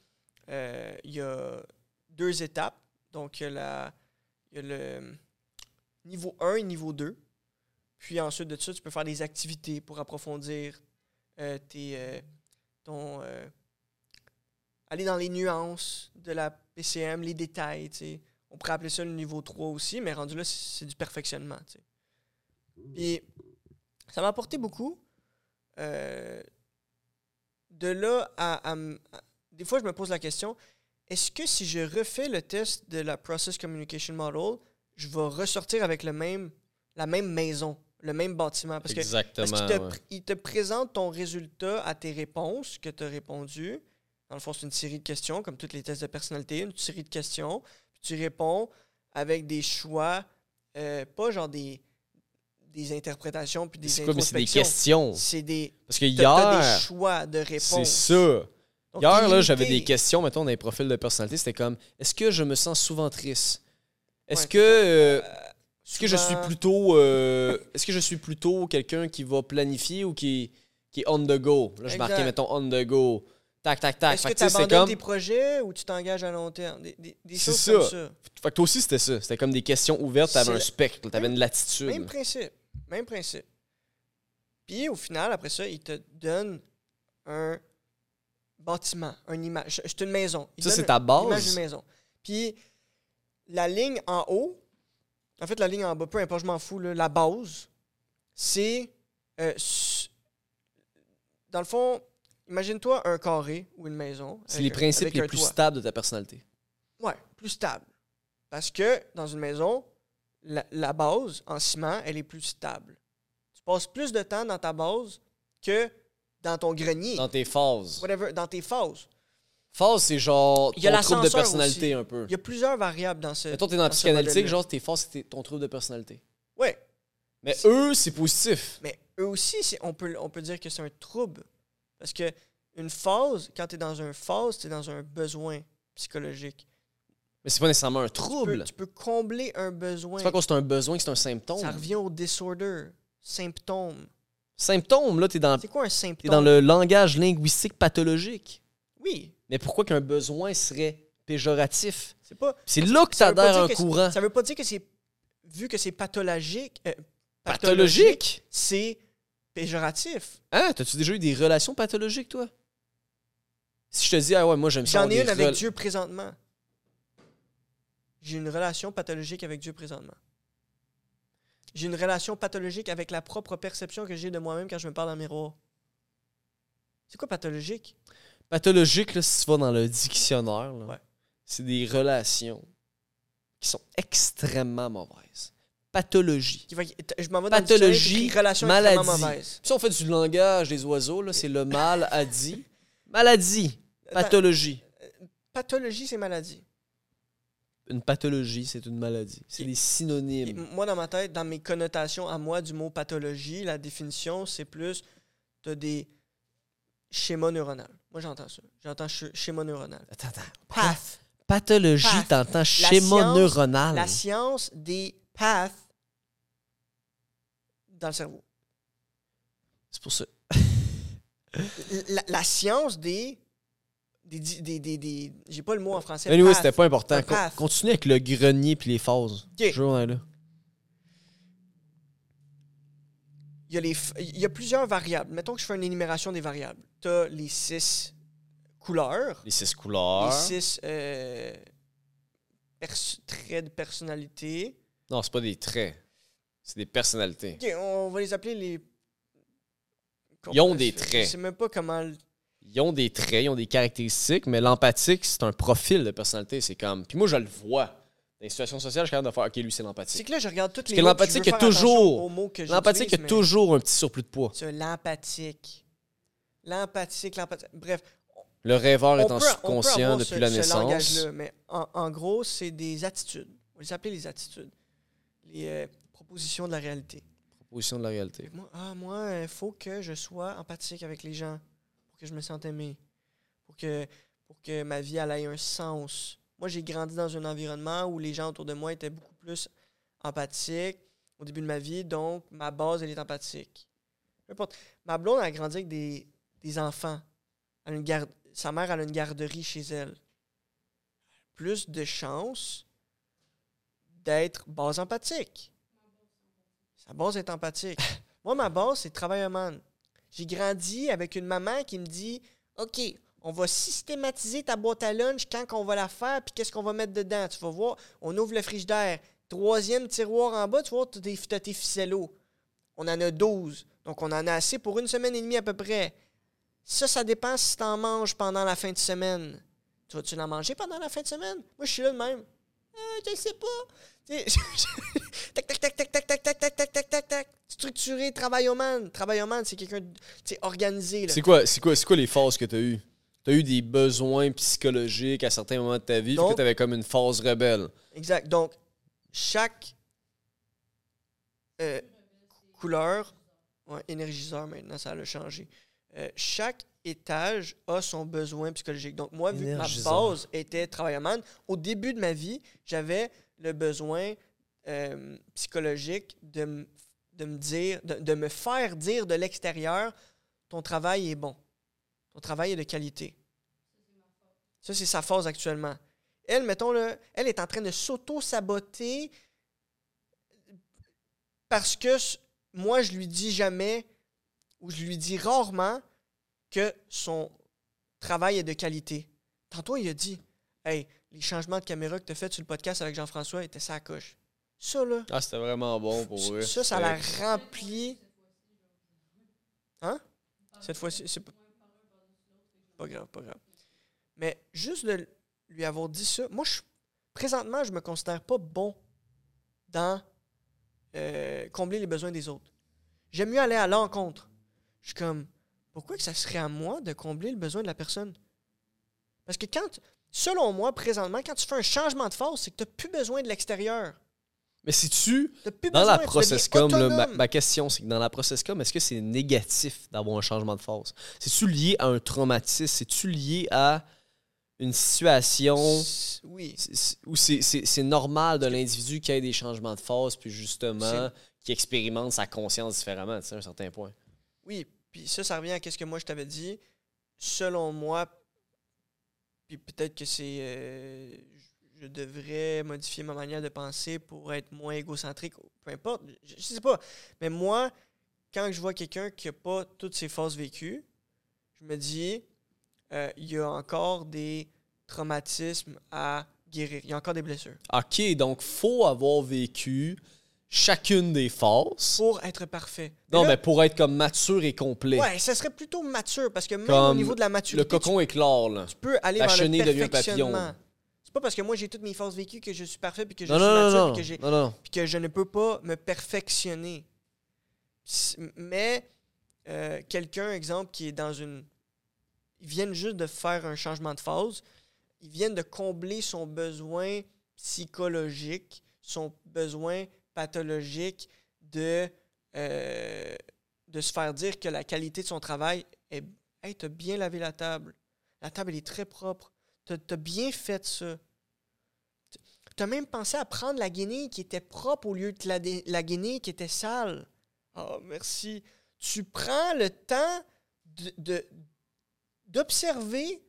Speaker 1: Euh, Il y a deux étapes. Donc, il y a, la- il y a le niveau 1 et niveau 2. Puis ensuite de ça, tu peux faire des activités pour approfondir euh, tes, euh, ton, aller dans les nuances de la PCM, les détails. On pourrait appeler ça le niveau 3 aussi, mais rendu là, c'est du perfectionnement. tu sais. Puis ça m'a apporté beaucoup. Euh, de là à, à m- à- Des fois, je me pose la question est-ce que si je refais le test de la Process Communication Model, je vais ressortir avec le même, la même maison, le même bâtiment? Parce que
Speaker 2: Exactement.
Speaker 1: parce qu'il te,
Speaker 2: ouais.
Speaker 1: il te présente ton résultat à tes réponses que tu as répondu. Dans le fond, c'est une série de questions, comme tous les tests de personnalité, une série de questions. Puis tu réponds avec des choix, euh, pas genre des, des interprétations puis des
Speaker 2: C'est quoi, mais c'est des questions.
Speaker 1: C'est des,
Speaker 2: Parce que
Speaker 1: t'as- t'as
Speaker 2: hier,
Speaker 1: des choix de
Speaker 2: c'est
Speaker 1: réponses.
Speaker 2: ça.
Speaker 1: Donc,
Speaker 2: Hier, là, j'avais des questions, mettons, dans les profils de personnalité. C'était comme est-ce que je me sens souvent triste? Est-ce
Speaker 1: Ouais,
Speaker 2: que. euh,
Speaker 1: Euh,
Speaker 2: est-ce que je suis plutôt. euh, est-ce que je suis plutôt quelqu'un qui va planifier ou qui, qui est on the go? Là, je marquais, mettons, on the go. Tac, tac, tac.
Speaker 1: Est-ce que tu
Speaker 2: c'est
Speaker 1: abandonnes
Speaker 2: comme.
Speaker 1: tes projets ou tu t'engages à long terme? Des, des, des
Speaker 2: C'est
Speaker 1: choses
Speaker 2: ça.
Speaker 1: comme ça.
Speaker 2: Fait que toi aussi, c'était ça. C'était comme des questions ouvertes. T'avais
Speaker 1: C'est
Speaker 2: un spectre. T'avais une latitude.
Speaker 1: Même principe. Même principe. Puis au final, après ça, il te donne un bâtiment, une image. C'est une maison. Il
Speaker 2: Ça, c'est ta
Speaker 1: une image
Speaker 2: base.
Speaker 1: d'une maison. Puis la ligne en haut, en fait, la ligne en bas, peu importe, je m'en fous, là, la base, c'est. euh, dans le fond, imagine-toi un carré ou une maison.
Speaker 2: C'est les principes les plus
Speaker 1: toit.
Speaker 2: stables de ta personnalité.
Speaker 1: Ouais, plus stable. Parce que dans une maison, la, la base en ciment, elle est plus stable. Tu passes plus de temps dans ta base que dans ton grenier.
Speaker 2: Dans tes phases.
Speaker 1: Whatever, dans tes phases.
Speaker 2: Phase, c'est genre
Speaker 1: Il y a
Speaker 2: ton trouble de personnalité
Speaker 1: aussi.
Speaker 2: un peu.
Speaker 1: Il y a plusieurs variables dans ce.
Speaker 2: Mettons, t'es dans
Speaker 1: dans
Speaker 2: psychanalytique, genre tes phases, c'est ton trouble de personnalité.
Speaker 1: Ouais,
Speaker 2: Mais eux, c'est positif.
Speaker 1: mais eux aussi, on peut, on peut dire que c'est un trouble. Parce que une phase, quand tu es dans un phase, tu es dans un besoin psychologique.
Speaker 2: Mais c'est pas nécessairement un
Speaker 1: Tu peux,
Speaker 2: trouble.
Speaker 1: tu peux combler un besoin.
Speaker 2: C'est pas quand c'est un besoin que c'est un symptôme.
Speaker 1: Ça revient au disorder, symptôme.
Speaker 2: Symptôme, là, t'es dans,
Speaker 1: C'est quoi un
Speaker 2: t'es
Speaker 1: symptôme?
Speaker 2: dans le langage linguistique pathologique.
Speaker 1: Oui,
Speaker 2: Mais pourquoi qu'un besoin serait péjoratif?
Speaker 1: c'est pas.
Speaker 2: C'est là que t'adhères un
Speaker 1: que
Speaker 2: courant.
Speaker 1: Ça veut pas dire que c'est. Vu que c'est pathologique. euh,
Speaker 2: Pathologique?
Speaker 1: C'est péjoratif.
Speaker 2: Hein? T'as-tu déjà eu des relations pathologiques, toi? Si je te dis, ah ouais, moi j'aime ça.
Speaker 1: J'en ai une avec Dieu présentement. J'ai une relation pathologique avec Dieu présentement. J'ai une relation pathologique avec la propre perception que j'ai de moi-même quand je me parle dans le miroir. C'est quoi pathologique?
Speaker 2: Pathologique, là, si tu vas dans le dictionnaire,
Speaker 1: Ouais.
Speaker 2: c'est des relations qui sont extrêmement mauvaises. Pathologie.
Speaker 1: Je m'en vais dans
Speaker 2: Pathologie,
Speaker 1: relation
Speaker 2: maladie.
Speaker 1: extrêmement mauvaise.
Speaker 2: Si on fait du langage des oiseaux, là, c'est le mal a dit. Maladie. Pathologie.
Speaker 1: Pathologie, c'est maladie.
Speaker 2: Une pathologie, c'est une maladie. C'est des
Speaker 1: Et
Speaker 2: synonymes.
Speaker 1: moi, dans ma tête, dans mes connotations à moi du mot pathologie, la définition, c'est plus as des schémas neuronaux. Moi, j'entends ça. J'entends sch- schéma neuronal.
Speaker 2: Attends, attends.
Speaker 1: Path.
Speaker 2: Pathologie,
Speaker 1: Path.
Speaker 2: t'entends schéma
Speaker 1: science-
Speaker 2: neuronal.
Speaker 1: La science des paths dans le cerveau.
Speaker 2: C'est pour ça.
Speaker 1: La, la science des. Des, des, des, des- des- J'ai pas le mot en français.
Speaker 2: Anyway,
Speaker 1: path.
Speaker 2: c'était pas important. Con-. Continue avec le grenier puis les phases.
Speaker 1: Ok.
Speaker 2: Je vais là.
Speaker 1: Il y, a les, il y a plusieurs variables. Mettons que je fais une énumération des variables. Tu as les six couleurs,
Speaker 2: Les six
Speaker 1: les
Speaker 2: couleurs.
Speaker 1: six euh, traits de personnalité.
Speaker 2: Non, c'est pas des traits. C'est des personnalités.
Speaker 1: Ok, on va les appeler les.
Speaker 2: Ils ont des traits.
Speaker 1: Je sais même pas comment.
Speaker 2: Ils ont des traits, ils ont des caractéristiques, mais l'empathique, c'est un profil de personnalité. C'est comme. Puis moi, je le vois. Dans les situations sociales, je suis capable de faire OK, lui, c'est
Speaker 1: C'est
Speaker 2: l'empathique.
Speaker 1: que là, je regarde toutes les
Speaker 2: que
Speaker 1: puis je
Speaker 2: l'empathique
Speaker 1: attention
Speaker 2: toujours-
Speaker 1: que
Speaker 2: L'empathique a
Speaker 1: mais-
Speaker 2: toujours un petit surplus de poids.
Speaker 1: C'est l'empathique. L'empathique, l'empathique. Bref,
Speaker 2: Le rêveur est en subconscient depuis
Speaker 1: ce,
Speaker 2: la
Speaker 1: ce
Speaker 2: naissance.
Speaker 1: langage-là, mais en, en gros, c'est des attitudes. On les appeler les attitudes. Les euh, propositions de la réalité.
Speaker 2: Proposition de la réalité.
Speaker 1: Que Moi, ah, moi, il faut que je sois empathique avec les gens que je me sente aimé, pour que, pour que ma vie elle ait un sens. Moi, j'ai grandi dans un environnement où les gens autour de moi étaient beaucoup plus empathique au début de ma vie, donc ma base, elle est empathique. Peu importe. Ma blonde a grandi avec des, des enfants. Elle a une garde, sa mère elle a une garderie chez elle. Plus de chances d'être base empathique. Sa base est empathique. Moi, ma base, c'est travailleuse. J'ai grandi avec une maman qui me dit OK, on va systématiser ta boîte à lunch quand on va la faire, puis qu'est-ce qu'on va mettre dedans? Tu vas voir, on ouvre le frigidaire. Troisième tiroir en bas, tu vois, tu as tes ficellos. On en a 12. Donc, on en a assez pour une semaine et demie à peu près. Ça, ça dépend si tu en manges pendant la fin de semaine. Tu vas-tu l'en manger pendant la fin de semaine? Moi, je suis là de même. Euh, je ne sais pas. tac, tac, tac, tac, tac, tac, tac, tac, tac, tac, tac, tac. Structuré, travailloman. Travailloman, c'est quelqu'un organisé.
Speaker 2: C'est quoi, quoi, quoi les phases que tu as eues? Tu as eu des besoins psychologiques à certains moments de ta vie, que tu avais comme une phase rebelle.
Speaker 1: Exact. Donc, chaque euh, couleur, ouais, énergiseur maintenant, ça a changé. Euh, chaque étage a son besoin psychologique. Donc, moi, vu que ma base était travailleuse, au début de ma vie, j'avais le besoin euh, psychologique de, de, me dire, de, de me faire dire de l'extérieur ton travail est bon, ton travail est de qualité. Ça, c'est sa phase actuellement. Elle, mettons, le, elle est en train de s'auto-saboter parce que moi, je lui dis jamais ou je lui dis rarement que son travail est de qualité. Tantôt, il a dit Hey, les changements de caméra que tu as fait sur le podcast avec Jean-François étaient ça coche. Ça, là.
Speaker 2: Ah, c'était vraiment bon pour eux.
Speaker 1: Ça, ça l'a rempli. Hein? Cette fois-ci, c'est pas... pas grave, pas grave. Mais juste de lui avoir dit ça, moi, je, présentement, je me considère pas bon dans euh, combler les besoins des autres. J'aime mieux aller à l'encontre. Je suis comme, pourquoi que ça serait à moi de combler le besoin de la personne? Parce que quand, selon moi, présentement, quand tu fais un changement de phase, c'est que tu n'as plus besoin de l'extérieur.
Speaker 2: Mais si tu dans la processcom, ma, ma, question c'est que dans la processcom, est-ce que c'est négatif d'avoir un changement de phase? C'est-tu lié à un traumatisme? C'est-tu lié à une situation
Speaker 1: oui.
Speaker 2: où c'est normal de l'individu qui ait des changements de phase, puis justement, qui expérimente sa conscience différemment, tu sais, à un certain point?
Speaker 1: Oui, puis ça, ça revient à ce que moi je t'avais dit. Selon moi, puis peut-être que c'est. Euh, je devrais modifier ma manière de penser pour être moins égocentrique, peu importe, je, sais pas. Mais moi, quand je vois quelqu'un qui n'a pas toutes ses phases vécues, je me dis, euh, il y a encore des traumatismes à guérir. Il y a encore des blessures.
Speaker 2: OK, donc faut avoir vécu chacune des phases.
Speaker 1: Pour être parfait.
Speaker 2: non, mais pour être comme mature et complet.
Speaker 1: Ouais, ça serait plutôt mature parce que même au niveau de la maturité.
Speaker 2: Le cocon éclore, là.
Speaker 1: Tu peux aller la vers chenille le perfectionnement. C'est pas parce que moi j'ai toutes mes phases vécues que je suis parfait puis que je suis mature puis que, puis que je ne peux pas me perfectionner. Mais euh, quelqu'un, exemple, qui est dans une. Ils viennent juste de faire un changement de phase. Ils viennent de combler son besoin psychologique, son besoin pathologique de, euh, de se faire dire que la qualité de son travail est Hey, tu as bien lavé la table. La table, elle est très propre. Tu as, bien fait ça. Tu as même pensé à prendre la guinée qui était propre au lieu de la, la guinée qui était sale. Oh, merci. Tu prends le temps d'observer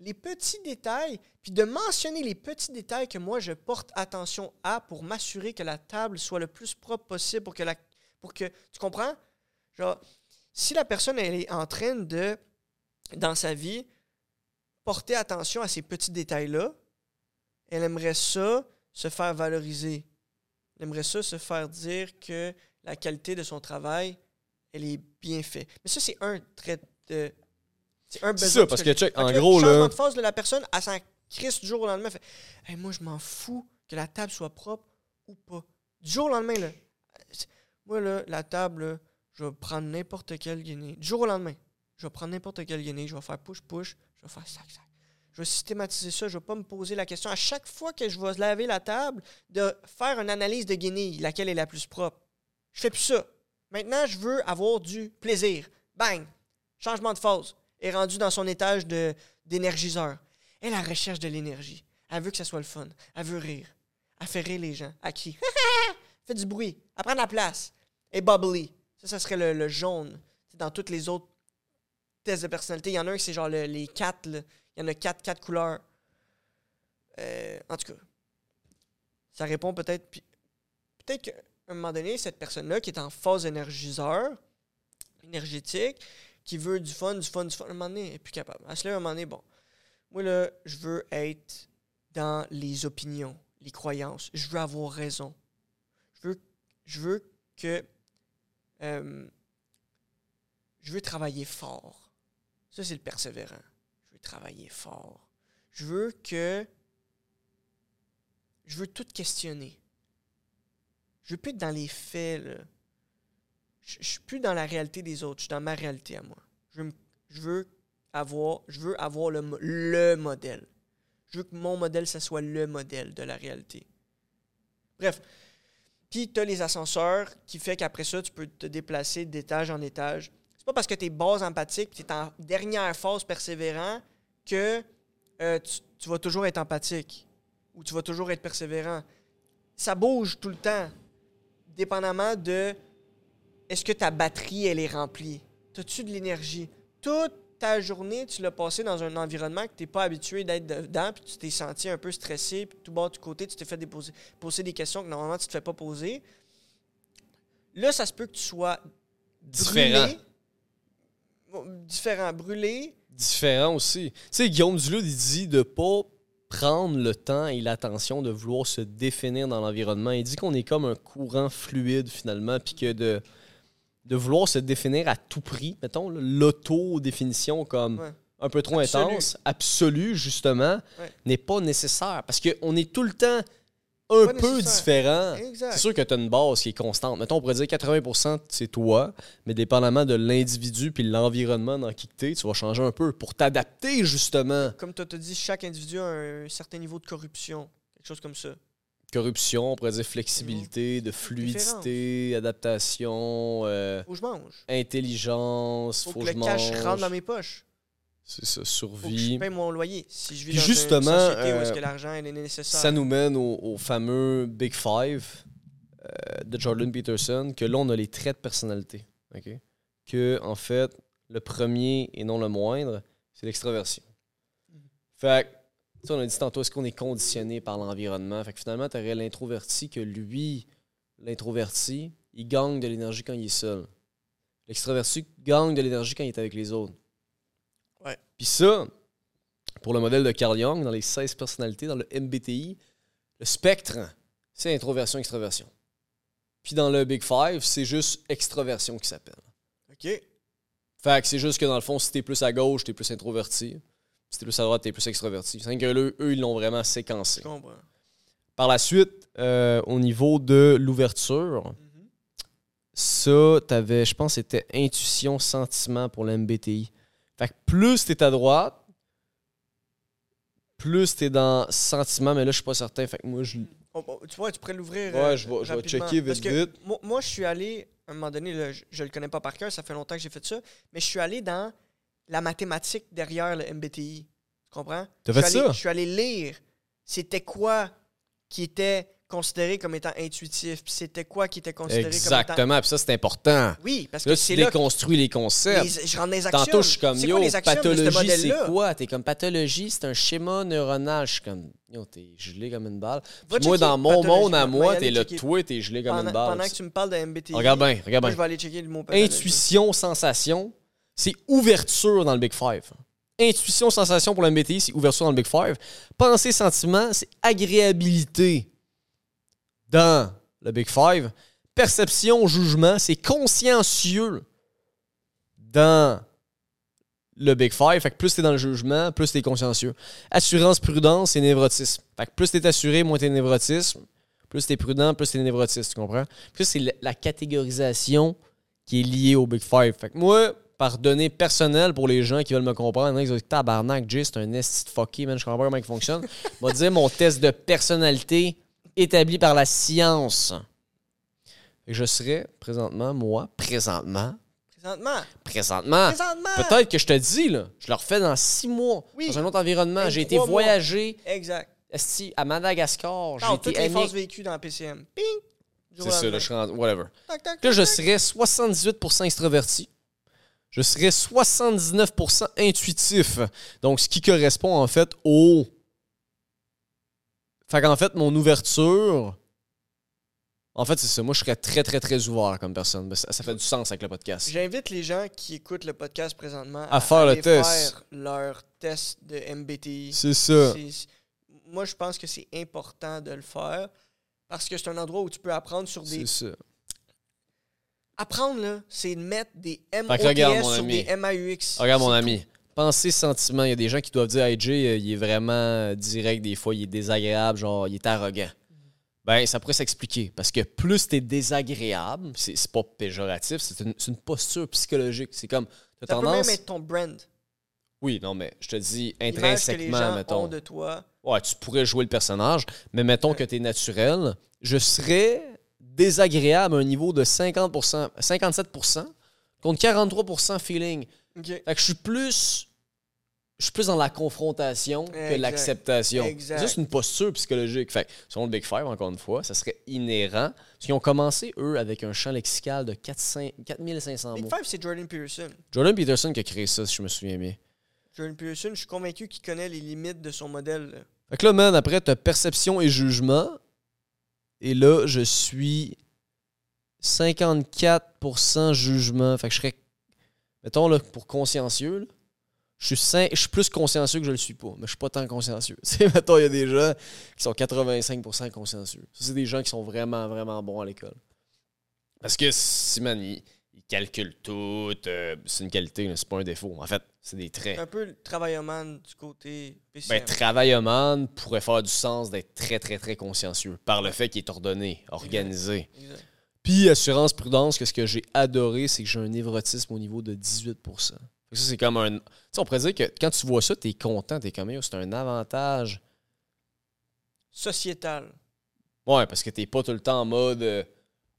Speaker 1: les petits détails, puis de mentionner les petits détails que moi je porte attention à pour m'assurer que la table soit le plus propre possible pour que pour que tu comprends? Genre si la personne est en train de dans sa vie porter attention à ces petits détails là elle aimerait ça se faire valoriser. Elle aimerait ça se faire dire que la qualité de son travail elle est bien faite. Mais ça c'est un trait de
Speaker 2: c'est un besoin. ça, parce que, check, en gros, là.
Speaker 1: de phase de la personne, elle s'en crisse du jour au lendemain. Fait, hey, moi, je m'en fous que la table soit propre ou pas. Du jour au lendemain, là. Moi, là, la table, je vais prendre n'importe quelle guinée. Du jour au lendemain, je vais prendre n'importe quelle guinée. Je vais faire push-push. Je vais faire sac-sac. Je vais systématiser ça. Je ne vais pas me poser la question à chaque fois que je vais laver la table de faire une analyse de guinée, laquelle est la plus propre. Je fais plus ça. Maintenant, je veux avoir du plaisir. Bang! Changement de phase est rendue dans son étage d'énergiseur. Elle la recherche de l'énergie. Elle veut que ça soit le fun. Elle veut rire. Elle fait rire les gens. Elle crie. fait du bruit, elle prend de la place, et bubbly. Ça, ça serait le, le jaune. Dans toutes les autres tests de personnalité. Il y en a un qui c'est genre le- les quatre. Il y en a quatre, quatre couleurs. Euh, en tout cas, ça répond peut-être. Peut-être qu'à un moment donné, cette personne-là qui est en phase énergiseur, énergétique, qui veut du fun, du fun, du fun, à un moment donné, elle n'est plus capable. Se lève à un moment donné, bon, moi là, je veux être dans les opinions, les croyances. Je veux avoir raison. Je veux, je veux que. euh, je veux travailler fort. Ça, c'est le persévérant. Je veux travailler fort. Je veux que. Je veux tout questionner. Je veux plus être dans les faits, là. Je, je suis plus dans la réalité des autres. Je suis dans ma réalité à moi. Je veux, avoir, le modèle. Je veux que mon modèle, ça soit le modèle de la réalité. Bref. Puis, tu as les ascenseurs qui fait qu'après ça, tu peux te déplacer d'étage en étage. C'est pas parce que tu es base empathique, tu es en dernière phase persévérant que euh, tu, tu vas toujours être empathique ou tu vas toujours être persévérant. Ça bouge tout le temps, dépendamment de est-ce que ta batterie, elle est remplie? As-tu de l'énergie? Toute ta journée, tu l'as passé dans un environnement que tu n'es pas habitué d'être dedans, puis tu t'es senti un peu stressé, puis tout bas, tout côté, tu t'es fait déposer, poser des questions que normalement tu ne te fais pas poser. Là, ça se peut que tu sois
Speaker 2: Différent.
Speaker 1: brûlé. Bon, Différent. Brûlé.
Speaker 2: Différent aussi. Tu sais, Guillaume Duluth, il dit de pas prendre le temps et l'attention de vouloir se définir dans l'environnement. Il dit qu'on est comme un courant fluide finalement, puis que de, de vouloir se définir à tout prix, mettons, l'auto-définition comme
Speaker 1: Ouais.
Speaker 2: un peu trop intense, absolue justement,
Speaker 1: Ouais.
Speaker 2: n'est pas nécessaire. Parce qu'on est tout le temps un
Speaker 1: Pas
Speaker 2: peu
Speaker 1: nécessaire.
Speaker 2: différent. C'est sûr que tu as une base qui est constante. Mettons, on pourrait dire 80% c'est toi, mais dépendamment de l'individu puis l'environnement dans qui tu es, tu vas changer un peu pour t'adapter justement.
Speaker 1: Comme tu as dit, chaque individu a un certain niveau de corruption. Quelque chose comme ça.
Speaker 2: Corruption, on pourrait dire flexibilité, de fluidité, adaptation, euh,
Speaker 1: Faut que je mange.
Speaker 2: intelligence,
Speaker 1: Faut,
Speaker 2: faut,
Speaker 1: que
Speaker 2: que
Speaker 1: le
Speaker 2: je
Speaker 1: cash
Speaker 2: mange.
Speaker 1: rentre dans mes poches.
Speaker 2: C'est ça,
Speaker 1: Faut que je
Speaker 2: survie.
Speaker 1: paye mon loyer. Si je vis
Speaker 2: Puis
Speaker 1: dans
Speaker 2: justement,
Speaker 1: une société où est-ce
Speaker 2: euh,
Speaker 1: que l'argent est nécessaire.
Speaker 2: Ça nous mène au, au fameux Big Five euh, de Jordan Peterson, que là, on a les traits de personnalité. ok? Que, en fait, le premier et non le moindre, c'est l'extraversion. Fait que, tu sais, on a dit tantôt, est-ce qu'on est conditionné par l'environnement? Fait que finalement, tu aurais l'introverti que lui, l'introverti, il gagne de l'énergie quand il est seul. L'extraverti gagne de l'énergie quand il est avec les autres.
Speaker 1: Ouais.
Speaker 2: Puis ça, pour le modèle de Carl Jung, dans les 16 personnalités, dans le MBTI, le spectre, c'est introversion, extraversion. Puis dans le Big Five, c'est juste extraversion qui s'appelle.
Speaker 1: OK.
Speaker 2: Fait que c'est juste que dans le fond, si t'es plus à gauche, t'es plus introverti. Si t'es plus à droite, t'es plus extraverti. C'est que eux, eux, ils l'ont vraiment séquencé.
Speaker 1: Je comprends.
Speaker 2: Par la suite, euh, au niveau de l'ouverture, ça, t'avais, je pense, c'était intuition, sentiment pour l'MBTI. Fait que plus t'es à droite, plus t'es dans sentiment, mais là, je suis pas certain. Fait que moi, je.
Speaker 1: Oh, oh, tu vois, tu pourrais l'ouvrir.
Speaker 2: Ouais,
Speaker 1: euh,
Speaker 2: je vais- je vais checker vite, vite.
Speaker 1: Moi, moi, je suis allé, à un moment donné, là, je, je le connais pas par cœur, ça fait longtemps que j'ai fait ça, mais je suis allé dans la mathématique derrière le MBTI. Tu comprends?
Speaker 2: T'as
Speaker 1: Je
Speaker 2: fait
Speaker 1: suis allé-
Speaker 2: ça?
Speaker 1: Je suis allé lire c'était quoi qui était considéré comme étant intuitif, puis c'était quoi qui était considéré comme étant...
Speaker 2: Exactement. Puis ça, c'est important.
Speaker 1: Oui, parce que
Speaker 2: Là, tu
Speaker 1: c'est là que
Speaker 2: déconstruis les concepts.
Speaker 1: les- je rentre les actions.
Speaker 2: Tantôt, je suis comme, yo,
Speaker 1: quoi ce
Speaker 2: pathologie, c'est
Speaker 1: modèle-là?
Speaker 2: quoi? T'es comme, pathologie, c'est un schéma neuronal. Je suis comme, yo, t'es gelé comme une balle. Puis moi, dans mon monde à moi, t'es le toi, t'es gelé comme
Speaker 1: Pendant,
Speaker 2: une balle.
Speaker 1: pendant que tu me parles de MBTI,
Speaker 2: Regarde bien, regarde bien.
Speaker 1: je vais aller checker le mot.
Speaker 2: Intuition, sensation, c'est ouverture dans le Big Five. Intuition, sensation pour le MBTI, c'est ouverture dans le Big Five. Pensée, sentiment, c'est agréabilité dans le Big Five. Perception, jugement, c'est consciencieux dans le Big Five. Fait que plus t'es dans le jugement, plus t'es consciencieux. Assurance, prudence, c'est névrotisme. Fait que plus t'es assuré, moins t'es névrotisme. Plus t'es prudent, plus t'es névrotiste, tu comprends? C'est la- la catégorisation qui est liée au Big Five. Fait que moi, par données personnelles pour les gens qui veulent me comprendre, il y en a qui disent Tabarnak, Jay, c'est un esti de fucké, man, je comprends pas comment il fonctionne. Je vais te dire mon test de personnalité établi par la science. Je serais présentement, moi, présentement,
Speaker 1: Présentement.
Speaker 2: présentement,
Speaker 1: Présentement.
Speaker 2: peut-être que je te dis, là, je le refais dans six mois,
Speaker 1: Oui.
Speaker 2: dans un autre environnement. J'ai été
Speaker 1: mois.
Speaker 2: voyager
Speaker 1: Exact.
Speaker 2: esti, à Madagascar. J'ai été
Speaker 1: toutes les vécues dans PCM. Ping!
Speaker 2: C'est ça, là, je serais en- whatever.
Speaker 1: Tac, tac,
Speaker 2: Là, je serais 78% extraverti. Je serais 79% intuitif. Donc, ce qui correspond en fait au. Fait qu'en fait, mon ouverture. En fait, c'est ça. Moi, je serais très, très, très ouvert comme personne. Ben, Ça, ça fait du sens avec le podcast.
Speaker 1: J'invite les gens qui écoutent le podcast présentement
Speaker 2: À faire le test.
Speaker 1: faire leur test de MBTI.
Speaker 2: C'est ça.
Speaker 1: Moi, je pense que c'est important de le faire parce que c'est un endroit où tu peux apprendre sur des. Apprendre, là, c'est de mettre des MOTS sur
Speaker 2: ami.
Speaker 1: des MAUX.
Speaker 2: Regarde, mon ami. Pensée, sentiment. Il y a des gens qui doivent dire Hey Jay, euh, il est vraiment euh, direct des fois, il est désagréable, genre, il est arrogant. Ben, ça pourrait s'expliquer. Parce que plus t'es désagréable, c'est c'est pas péjoratif, c'est une, c'est une posture psychologique. C'est comme, t'as
Speaker 1: Ça peut
Speaker 2: tendance.
Speaker 1: même être ton brand.
Speaker 2: Oui, non, mais je te dis
Speaker 1: L'image que les
Speaker 2: intrinsèquement,
Speaker 1: gens
Speaker 2: mettons.
Speaker 1: ont de toi.
Speaker 2: Ouais, tu pourrais jouer le personnage, mais mettons que t'es naturel, je serais désagréable à un niveau de 50%, 57% contre 43% feeling.
Speaker 1: OK.
Speaker 2: Fait que je suis plus. Je suis plus dans la confrontation que
Speaker 1: Exact.
Speaker 2: l'acceptation.
Speaker 1: Exact.
Speaker 2: C'est juste une posture psychologique. Fait que, selon le Big Five, encore une fois, ça serait inhérent. Parce qu'ils ont commencé, eux, avec un champ lexical de 400 4500
Speaker 1: Big
Speaker 2: mots.
Speaker 1: Five, c'est Jordan Peterson.
Speaker 2: Jordan Peterson qui a créé ça, si je me souviens bien.
Speaker 1: Jordan Peterson, je suis convaincu qu'il connaît les limites de son modèle. là.
Speaker 2: Fait que là, man, après, perception et jugement. Et là, je suis 54% jugement. Fait que je serais, mettons, là, pour consciencieux, je suis, cin- je suis plus consciencieux que je le suis pas. Mais je suis pas tant consciencieux. Mettons, il y a des gens qui sont 85% consciencieux. Ça, c'est des gens qui sont vraiment, vraiment bons à l'école. Parce que, si, ils calculent tout. euh, c'est une qualité, c'est pas un défaut. En fait, c'est des traits.
Speaker 1: Un peu le travailloman du côté PCM.
Speaker 2: Ben, travailleman pourrait faire du sens d'être très, très, très consciencieux par le fait qu'il est ordonné, organisé.
Speaker 1: Exact.
Speaker 2: Puis, assurance prudence, que ce que j'ai adoré, c'est que j'ai un névrotisme au niveau de 18 Fait que Ça, c'est comme un. Tu sais, on pourrait dire que quand tu vois ça, t'es content, t'es comme, c'est un avantage.
Speaker 1: Sociétal.
Speaker 2: Ouais, parce que t'es pas tout le temps en mode euh,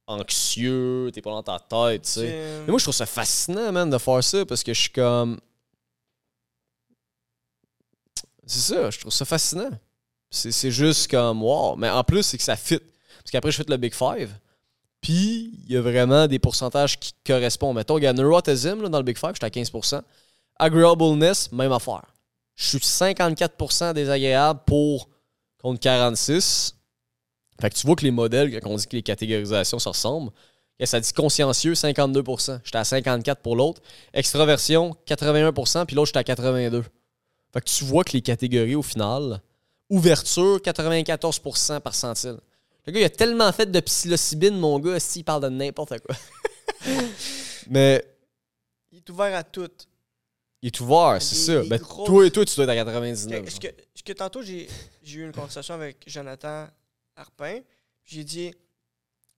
Speaker 2: anxieux, t'es pas dans ta tête, tu sais. Mais moi, je trouve ça fascinant, man, de faire ça parce que je suis comme. C'est ça, je trouve ça fascinant. C'est juste comme, wow. Mais en plus, c'est que ça fit. Parce qu'après, je fais le Big Five. Puis, il y a vraiment des pourcentages qui correspondent. Mettons, il y a neurotism là, dans le Big Five, j'étais à 15% Agreeableness, même affaire. Je suis 54% désagréable pour contre 46 Fait que tu vois que les modèles, quand on dit que les catégorisations se ressemblent, ça dit consciencieux, 52% J'étais à 54% pour l'autre. Extraversion, 81% puis l'autre, j'étais à 82 Fait que tu vois que les catégories, au final, ouverture, 94% par centile. Le gars, il a tellement fait de psilocybine, mon gars, s'il parle de n'importe quoi. Mais
Speaker 1: Il est ouvert à tout.
Speaker 2: il est ouvert, c'est ça. Ben, toi, toi, tu dois être à 99.
Speaker 1: Est-ce que, est-ce que tantôt, j'ai j'ai eu une conversation avec Jonathan Harpin. J'ai dit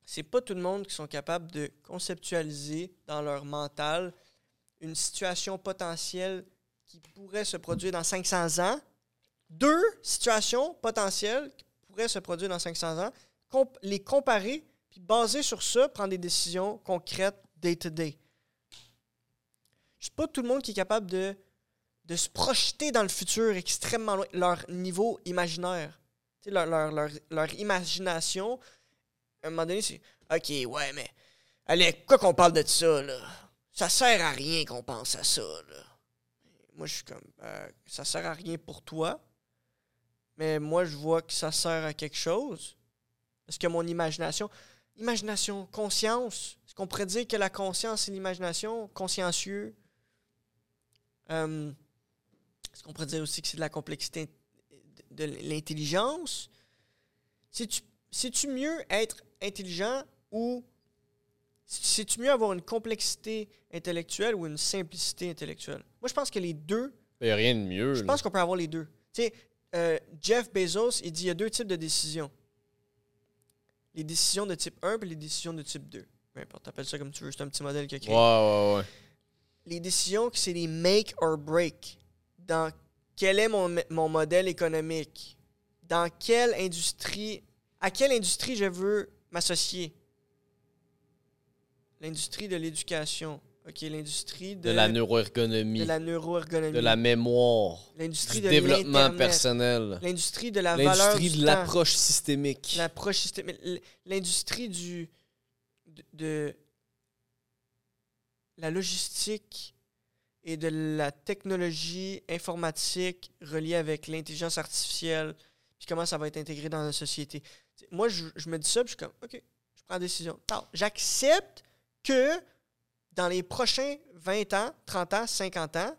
Speaker 1: c'est pas tout le monde qui sont capables de conceptualiser dans leur mental une situation potentielle qui pourrait se produire dans 500 ans. Deux situations potentielles qui pourraient se produire dans 500 ans, les comparer, puis baser sur ça, prendre des décisions concrètes day-to-day. C'est pas tout le monde qui est capable de de se projeter dans le futur extrêmement loin, leur niveau imaginaire. Sais, leur, leur imagination, à un moment donné, c'est OK, ouais, mais allez, quoi qu'on parle de ça, là? Ça sert à rien qu'on pense à ça, là. Moi, je suis comme, euh, ça sert à rien pour toi, mais moi, je vois que ça sert à quelque chose. Parce que mon imagination, imagination, conscience, est-ce qu'on pourrait dire que la conscience et l'imagination, consciencieux, euh, est-ce qu'on pourrait dire aussi que c'est de la complexité de l'intelligence? C'est-tu mieux être intelligent ou c'est-tu mieux avoir une complexité intellectuelle ou une simplicité intellectuelle? Moi, je pense que les deux,
Speaker 2: Il n'y a rien de mieux.
Speaker 1: je
Speaker 2: là.
Speaker 1: pense qu'on peut avoir les deux. Tu sais, euh, Jeff Bezos, il dit il y a deux types de décisions. Les décisions de type 1 et les décisions de type 2. Peu importe, appelle ça comme tu veux, c'est un petit modèle qu'il a créé
Speaker 2: Ouais, ouais, ouais.
Speaker 1: les décisions c'est des make or break. Dans quel est mon, mon modèle économique? Dans quelle industrie, à quelle industrie je veux m'associer? L'industrie de l'éducation, OK, l'industrie de,
Speaker 2: de la neuroergonomie,
Speaker 1: de la neuroergonomie.
Speaker 2: de la mémoire,
Speaker 1: l'industrie
Speaker 2: du
Speaker 1: de
Speaker 2: développement personnel,
Speaker 1: L'industrie de la valeur
Speaker 2: l'industrie
Speaker 1: du
Speaker 2: de l'approche systémique.
Speaker 1: L'approche systémique. L'industrie du. De, de la logistique et de la technologie informatique reliée avec l'intelligence artificielle, puis comment ça va être intégré dans la société. Moi, je, je me dis ça, puis je suis comme, OK, je prends la décision. J'accepte que dans les prochains 20 ans, 30 ans, 50 ans,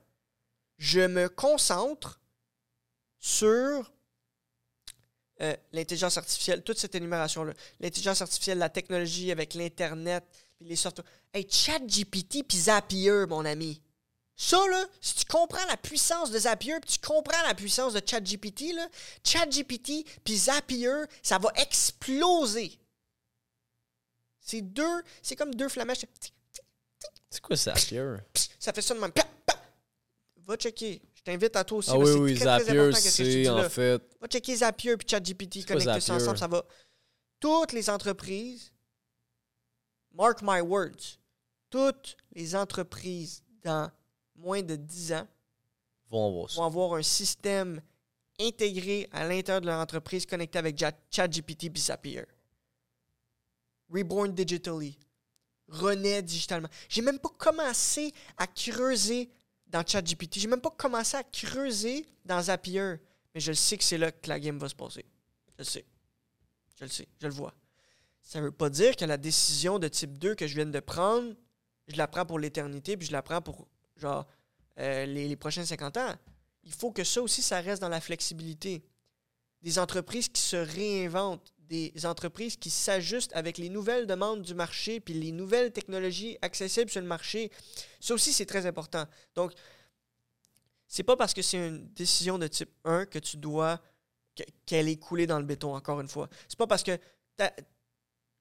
Speaker 1: je me concentre sur euh, l'intelligence artificielle, toute cette énumération-là. L'intelligence artificielle, la technologie avec l'Internet, puis les softwares. Hey, ChatGPT puis Zapier, mon ami. Ça, là, si tu comprends la puissance de Zapier puis tu comprends la puissance de ChatGPT, là, ChatGPT puis Zapier, ça va exploser. C'est deux, c'est comme deux flamèches.
Speaker 2: C'est quoi ça, Pierre?
Speaker 1: Ça fait ça de même. Va checker. Je t'invite à toi aussi.
Speaker 2: Ah oui, oui,
Speaker 1: très,
Speaker 2: Zapier, c'est en
Speaker 1: là.
Speaker 2: fait.
Speaker 1: Va checker Zapier puis ChatGPT,
Speaker 2: quoi
Speaker 1: connecter ça
Speaker 2: Zapier?
Speaker 1: ensemble, ça va. Toutes les entreprises, mark my words, toutes les entreprises dans moins de 10 ans
Speaker 2: Vont voir ça.
Speaker 1: vont avoir un système intégré à l'intérieur de leur entreprise connecté avec ChatGPT puis Zapier. Reborn digitally. Renaît digitalement. J'ai même pas commencé à creuser dans ChatGPT. J'ai même pas commencé à creuser dans Zapier. Mais je sais que c'est là que la game va se passer. Je le sais. Je le sais. Je le vois. Ça veut pas dire que la décision de type 2 que je viens de prendre, je la prends pour l'éternité, puis je la prends pour, genre, euh, les, les prochains 50 ans. Il faut que ça aussi, ça reste dans la flexibilité. Des entreprises qui se réinventent, des entreprises qui s'ajustent avec les nouvelles demandes du marché, puis les nouvelles technologies accessibles sur le marché. Ça aussi, c'est très important. Donc, c'est pas parce que c'est une décision de type 1 que tu dois que- qu'elle est coulée dans le béton, encore une fois. C'est pas parce que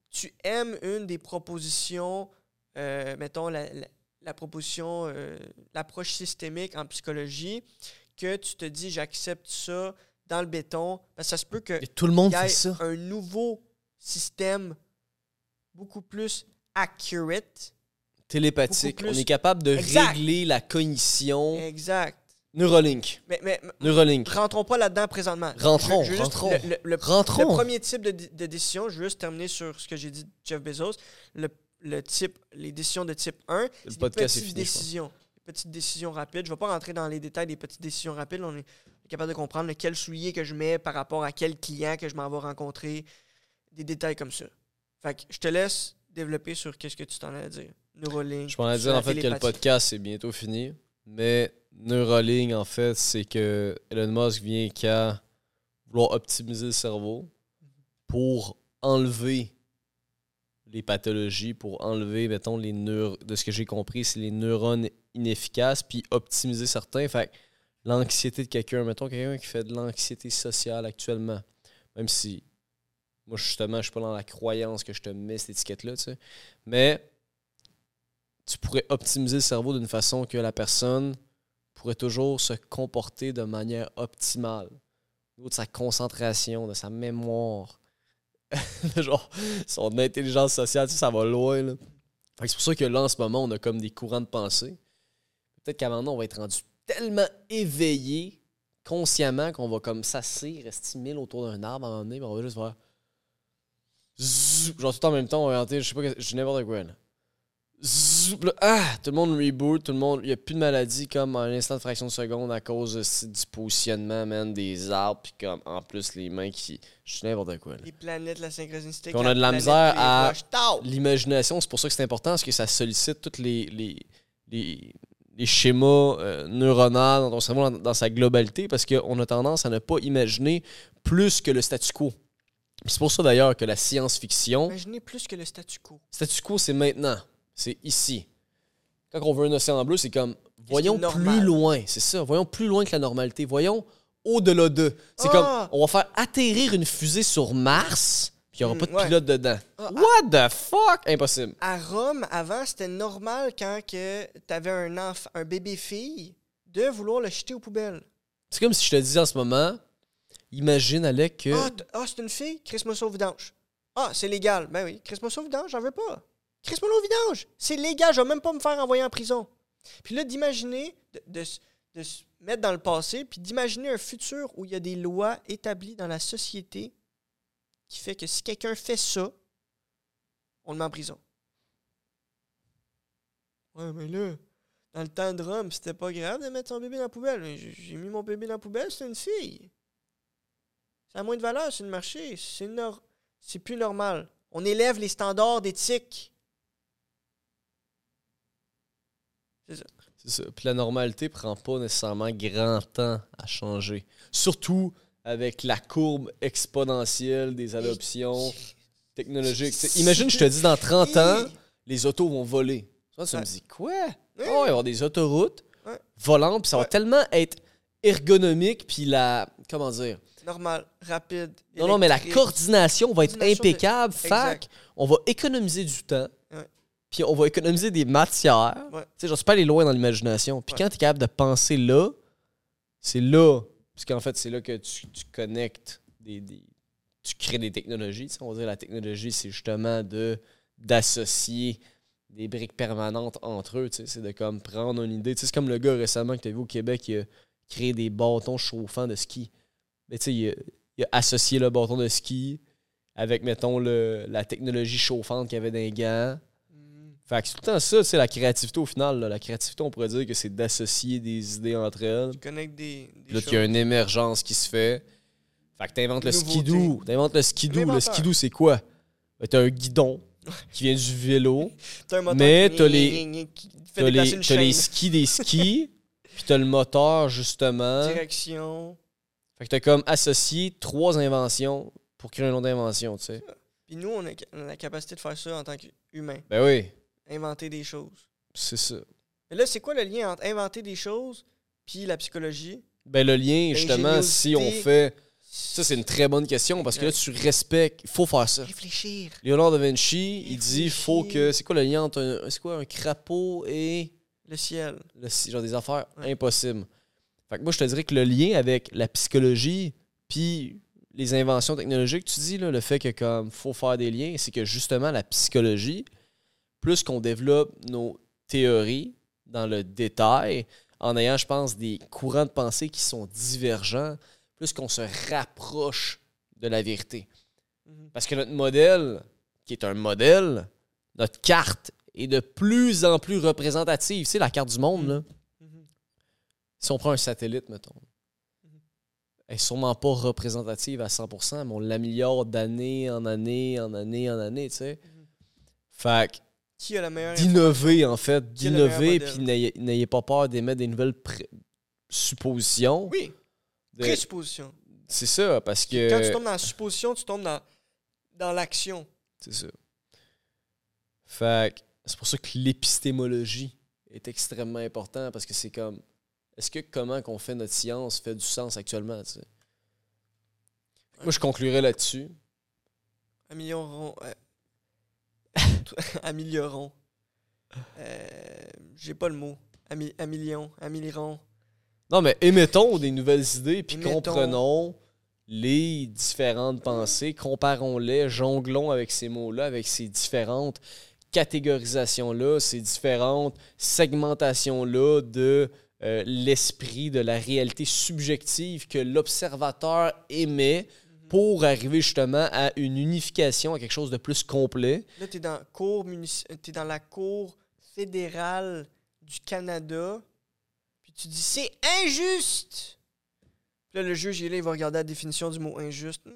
Speaker 1: tu aimes une des propositions, euh, mettons, la proposition, euh, l'approche systémique en psychologie, que tu te dis j'accepte ça dans le béton, parce que ça se peut que
Speaker 2: Et tout le monde fait
Speaker 1: ait
Speaker 2: ça.
Speaker 1: un nouveau système beaucoup plus accurate.
Speaker 2: Télépathique.
Speaker 1: beaucoup plus-
Speaker 2: On est capable de
Speaker 1: Exact.
Speaker 2: régler la cognition.
Speaker 1: Exact.
Speaker 2: Neuralink.
Speaker 1: Mais, mais mais
Speaker 2: Neuralink.
Speaker 1: rentrons pas là-dedans présentement.
Speaker 2: Rentrons,
Speaker 1: Je- je veux juste-
Speaker 2: rentrons.
Speaker 1: Le, le- le-
Speaker 2: Rentrons.
Speaker 1: le premier type de, de décision, je veux juste terminer sur ce que j'ai dit de Jeff Bezos. Le, le type, les décisions de type 1, c'est des
Speaker 2: podcast est
Speaker 1: petites
Speaker 2: fini, je pense.
Speaker 1: décisions. Des petites décisions rapides. Je ne vais pas rentrer dans les détails des petites décisions rapides. On est capable de comprendre lequel soulier que je mets par rapport à quel client que je m'en vais rencontrer. Des détails comme ça. Fait que je te laisse développer sur qu'est-ce que tu t'en as à dire. Neuralink.
Speaker 2: Je m'en ai dire en fait que le podcast est bientôt fini. Mais Neuralink, en fait, c'est que Elon Musk vient qu'à vouloir optimiser le cerveau pour enlever les pathologies, pour enlever, mettons, les neurones. De ce que j'ai compris, c'est les neurones inefficaces, puis optimiser certains. Fait que l'anxiété de quelqu'un, mettons, quelqu'un qui fait de l'anxiété sociale actuellement, même si moi, justement, je suis pas dans la croyance que je te mets cette étiquette-là, tu sais. Mais tu pourrais optimiser le cerveau d'une façon que la personne pourrait toujours se comporter de manière optimale. Au de sa concentration, de sa mémoire, genre son intelligence sociale, tu sais, ça va loin. là. Fait C'est pour ça que là, en ce moment, on a comme des courants de pensée. Peut-être qu'à un moment on va être rendu tellement éveillé consciemment qu'on va comme s'asseoir, rester mille autour d'un arbre à un moment donné, on va juste faire. Zzzz, genre tout en même temps, on va rentrer, je sais pas, je n'importe quoi là. Zzzz, là, ah, tout le monde reboot, tout le monde, il n'y a plus de maladie comme en un instant de fraction de seconde à cause de- du positionnement, man, des arbres, puis comme en plus les mains qui. Je dis n'importe quoi là.
Speaker 1: Les planètes, la synchronicité.
Speaker 2: Puis on a de la misère à-! L'imagination, c'est pour ça que c'est important, parce que ça sollicite tous les, les, les, les schémas euh, neuronaux dans ton cerveau dans, dans sa globalité, parce qu'on a tendance à ne pas imaginer plus que le statu quo. C'est pour ça d'ailleurs que la science-fiction,
Speaker 1: Imaginez plus que le statu quo.
Speaker 2: statu quo, c'est maintenant, c'est ici. Quand on veut un océan bleu, c'est comme, voyons plus loin, c'est ça, voyons plus loin que la normalité, voyons au-delà d'eux. C'est
Speaker 1: Ah!
Speaker 2: comme, on va faire atterrir une fusée sur Mars, puis il n'y aura
Speaker 1: Hmm,
Speaker 2: pas de
Speaker 1: ouais.
Speaker 2: pilote dedans.
Speaker 1: Ah,
Speaker 2: What the fuck? Impossible.
Speaker 1: À Rome, avant, c'était normal quand que t'avais un enfant, un bébé fille, de vouloir le jeter aux poubelles.
Speaker 2: C'est comme si je te disais en ce moment, imagine, Alec, que.
Speaker 1: Ah, ah, c'est une fille? Chris-moi ça au vidange. Ah, c'est légal. Ben oui, Chris-moi ça au vidange, j'en veux pas. Crisse-moi au vidange. C'est légal, je vais même pas me faire envoyer en prison. Puis là, d'imaginer, de, de se mettre dans le passé, puis d'imaginer un futur où il y a des lois établies dans la société qui fait que si quelqu'un fait ça, on le met en prison. Ouais, mais là, dans le temps de Rome, c'était pas grave de mettre son bébé dans la poubelle. J'ai mis mon bébé dans la poubelle, c'est une fille. Ça a moins de valeur sur le marché. C'est c'est plus normal. On élève les standards d'éthique.
Speaker 2: C'est ça. Puis la normalité prend pas nécessairement grand temps à changer. Surtout avec la courbe exponentielle des adoptions technologiques. Imagine, je te dis, dans 30 ans, les autos vont voler. Tu me dis, quoi? Oh, il va y avoir des autoroutes
Speaker 1: Ouais.
Speaker 2: volantes, puis ça va
Speaker 1: Ouais.
Speaker 2: tellement être ergonomique, puis la... Comment dire?
Speaker 1: Normal, rapide.
Speaker 2: Non, non, mais la coordination va être
Speaker 1: Coordination de-
Speaker 2: impeccable. Fac, on va économiser du temps. Puis on va économiser des matières. Tu sais, je suis pas aller loin dans l'imagination. Puis quand tu es capable de penser là, c'est là. Parce qu'en fait, c'est là que tu, connectes des, Tu crées des technologies. On va dire la technologie, c'est justement de d'associer des briques permanentes entre eux. C'est de comme prendre une idée. C'est comme le gars récemment que tu as vu au Québec qui a créé des bâtons chauffants de ski. Mais tu sais, il a, il a associé le bâton de ski avec, mettons, le, la technologie chauffante qu'il y avait dans les gants. Fait que c'est tout le temps ça, c'est la créativité au final. là. La créativité, on pourrait dire que c'est d'associer des idées entre elles.
Speaker 1: Tu connectes des,
Speaker 2: là, il y a une émergence qui se fait. Fait que t'inventes le skidoo. T'inventes le skidoo. Le skidoo, c'est quoi? Ben, t'as un guidon qui vient du vélo.
Speaker 1: T'as un moteur
Speaker 2: mais
Speaker 1: qui-
Speaker 2: t'as les- T'as les,
Speaker 1: une
Speaker 2: t'as les skis des skis. puis t'as le moteur, justement.
Speaker 1: Direction.
Speaker 2: Fait que t'as comme associé trois inventions pour créer une autre invention, tu sais.
Speaker 1: Puis nous, on a, on a la capacité de faire ça en tant qu'humain.
Speaker 2: Ben oui,
Speaker 1: Inventer des choses.
Speaker 2: c'est ça.
Speaker 1: Mais là, c'est quoi le lien entre inventer des choses puis la psychologie?
Speaker 2: Ben le lien, justement, si on fait... Ça, c'est une très bonne question parce que là, tu respectes... Il faut faire ça.
Speaker 1: Réfléchir.
Speaker 2: Léonard da Vinci, il dit faut que. C'est quoi le lien entre un, c'est quoi, un crapaud et
Speaker 1: Le ciel.
Speaker 2: le, genre des affaires
Speaker 1: Ouais.
Speaker 2: impossibles? Fait que moi, je te dirais que le lien avec la psychologie puis les inventions technologiques, tu dis, là, le fait que comme faut faire des liens, c'est que justement, la psychologie, plus qu'on développe nos théories dans le détail, en ayant, je pense, des courants de pensée qui sont divergents, plus qu'on se rapproche de la vérité.
Speaker 1: Mhm.
Speaker 2: Parce que notre modèle, qui est un modèle, notre carte est de plus en plus représentative. Tu sais, la carte du monde, là,
Speaker 1: Mhm.
Speaker 2: si on prend un satellite, mettons,
Speaker 1: Mhm.
Speaker 2: elle est sûrement pas représentative à 100%, mais on l'améliore d'année en année, en année, en année, tu sais.
Speaker 1: Mhm.
Speaker 2: Fait que
Speaker 1: Qui a la meilleure
Speaker 2: d'innover, en fait, d'innover, puis n'ayez pas peur d'émettre des nouvelles suppositions.
Speaker 1: Oui,
Speaker 2: de-
Speaker 1: présupposition.
Speaker 2: C'est ça, parce que...
Speaker 1: Quand tu tombes dans la supposition, tu tombes dans, dans l'action.
Speaker 2: C'est ça. Fait que c'est pour ça que l'épistémologie est extrêmement important parce que c'est comme est-ce que comment qu'on fait notre science fait du sens actuellement, tu sais? Moi je conclurai là-dessus.
Speaker 1: Améliorons. améliorons. Euh, J'ai pas le mot. Ami, amilions, améliorons.
Speaker 2: Non mais émettons des nouvelles idées puis
Speaker 1: Émettons.
Speaker 2: comprenons les différentes pensées, comparons-les, jonglons avec ces mots-là, avec ces différentes catégorisations-là, ces différentes segmentations-là de euh, l'esprit, de la réalité subjective que l'observateur émet pour arriver justement à une unification, à quelque chose de plus complet.
Speaker 1: Là, tu dans, la Cour fédérale du Canada, puis tu dis c'est injuste. Puis là, le juge, il est là, il va regarder la définition du mot injuste.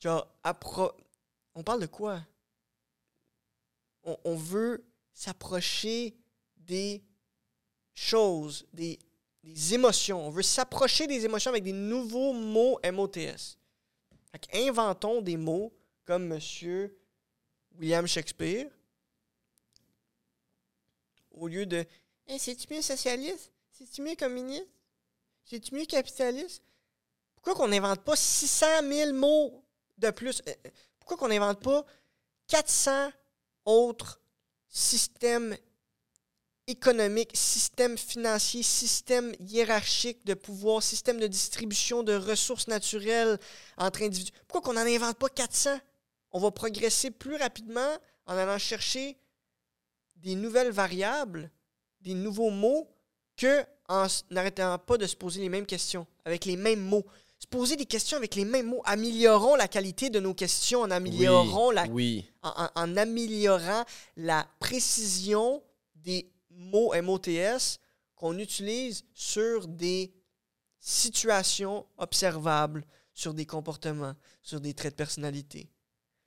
Speaker 1: Genre, appro... on parle de quoi? On, on veut s'approcher des choses, des, des émotions. On veut s'approcher des émotions avec des nouveaux mots MOTS. Fait inventons des mots comme Monsieur William Shakespeare au lieu de hey, C'est-tu mieux socialiste? C'est-tu mieux communiste? C'est-tu mieux capitaliste? Pourquoi qu'on n'invente pas 600 000 mots de plus? Euh, euh, Pourquoi qu'on n'invente pas 400 autres systèmes économique, système financier, système hiérarchique de pouvoir, système de distribution de ressources naturelles entre individus. Pourquoi qu'on n'en invente pas 400? On va progresser plus rapidement en allant chercher des nouvelles variables, des nouveaux mots, que en n'arrêtant pas de se poser les mêmes questions, avec les mêmes mots. Se poser des questions avec les mêmes mots. Améliorons la qualité de nos questions, en améliorant la,
Speaker 2: Oui.
Speaker 1: en, en améliorant la précision des mots MOTS qu'on utilise sur des situations observables, sur des comportements, sur des traits de personnalité,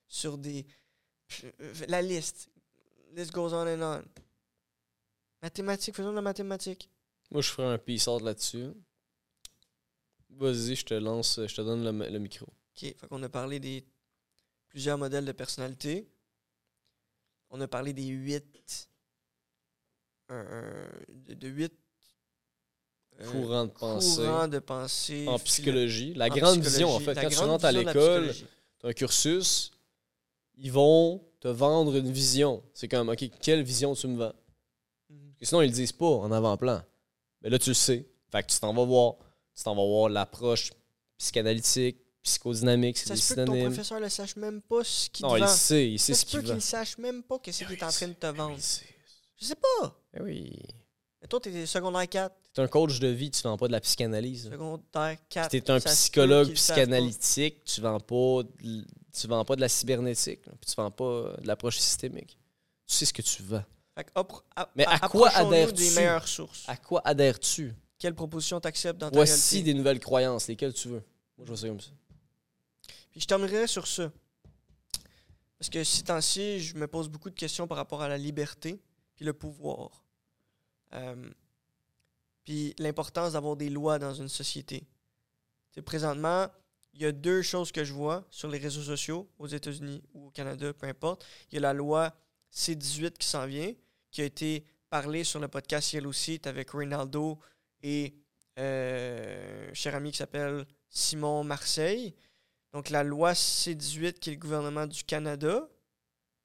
Speaker 1: sur des... La liste. List goes on and on. Mathématiques, faisons de la mathématique.
Speaker 2: Moi, je ferai un peace out là-dessus. Vas-y, je te lance, je te donne le, le micro.
Speaker 1: OK, fait qu'on a parlé des plusieurs modèles de personnalité. On a parlé des huit... euh, de, huit... euh,
Speaker 2: Courant de pensée.
Speaker 1: courants de pensée.
Speaker 2: En psychologie. La
Speaker 1: en
Speaker 2: grande
Speaker 1: psychologie,
Speaker 2: vision, en fait. Quand tu rentres à l'école, tu as un cursus, ils vont te vendre une vision. C'est comme, OK, quelle vision tu me vends?
Speaker 1: Mhm.
Speaker 2: Parce que sinon, ils le disent pas en avant-plan. Mais là, tu le sais. Fait que tu t'en vas voir. Tu t'en vas voir l'approche psychanalytique, psychodynamique, c'est
Speaker 1: Ça
Speaker 2: des
Speaker 1: se peut que ton
Speaker 2: synonymes.
Speaker 1: professeur ne sache même pas ce qu'il
Speaker 2: Non,
Speaker 1: te
Speaker 2: il
Speaker 1: vend.
Speaker 2: sait, il sait
Speaker 1: Ça
Speaker 2: ce
Speaker 1: se
Speaker 2: qu'il
Speaker 1: peut qu'il sache même pas qu'est-ce qu'il est en train de te vendre.
Speaker 2: Il sait.
Speaker 1: Je sais pas.
Speaker 2: Eh oui.
Speaker 1: Mais toi, t'es secondaire 4,
Speaker 2: T'es un coach de vie, tu vends pas de la psychanalyse.
Speaker 1: secondaire 4.
Speaker 2: Si t'es un psychologue psychanalytique, tu vends pas de tu vends pas de la cybernétique, là, puis tu vends pas de l'approche systémique. Tu sais ce que tu vends.
Speaker 1: Fait que,
Speaker 2: Mais à quoi adhères-tu?
Speaker 1: des meilleures sources.
Speaker 2: À quoi adhères-tu?
Speaker 1: Quelle proposition t'acceptes dans ta
Speaker 2: Voici
Speaker 1: réalité?
Speaker 2: des nouvelles croyances, lesquelles tu veux. Moi, je vois ça comme ça.
Speaker 1: Puis je terminerai sur ça. Parce que ces temps-ci, je me pose beaucoup de questions par rapport à la liberté puis le pouvoir. Euh, puis l'importance d'avoir des lois dans une société. Présentement, il y a deux choses que je vois sur les réseaux sociaux, aux États-Unis ou au Canada, peu importe. Il y a la loi C-18 qui s'en vient, qui a été parlée sur le podcast Yellow avec Ronaldo et euh, un cher ami qui s'appelle Simon Marseille. Donc la loi C-18 qui est le gouvernement du Canada.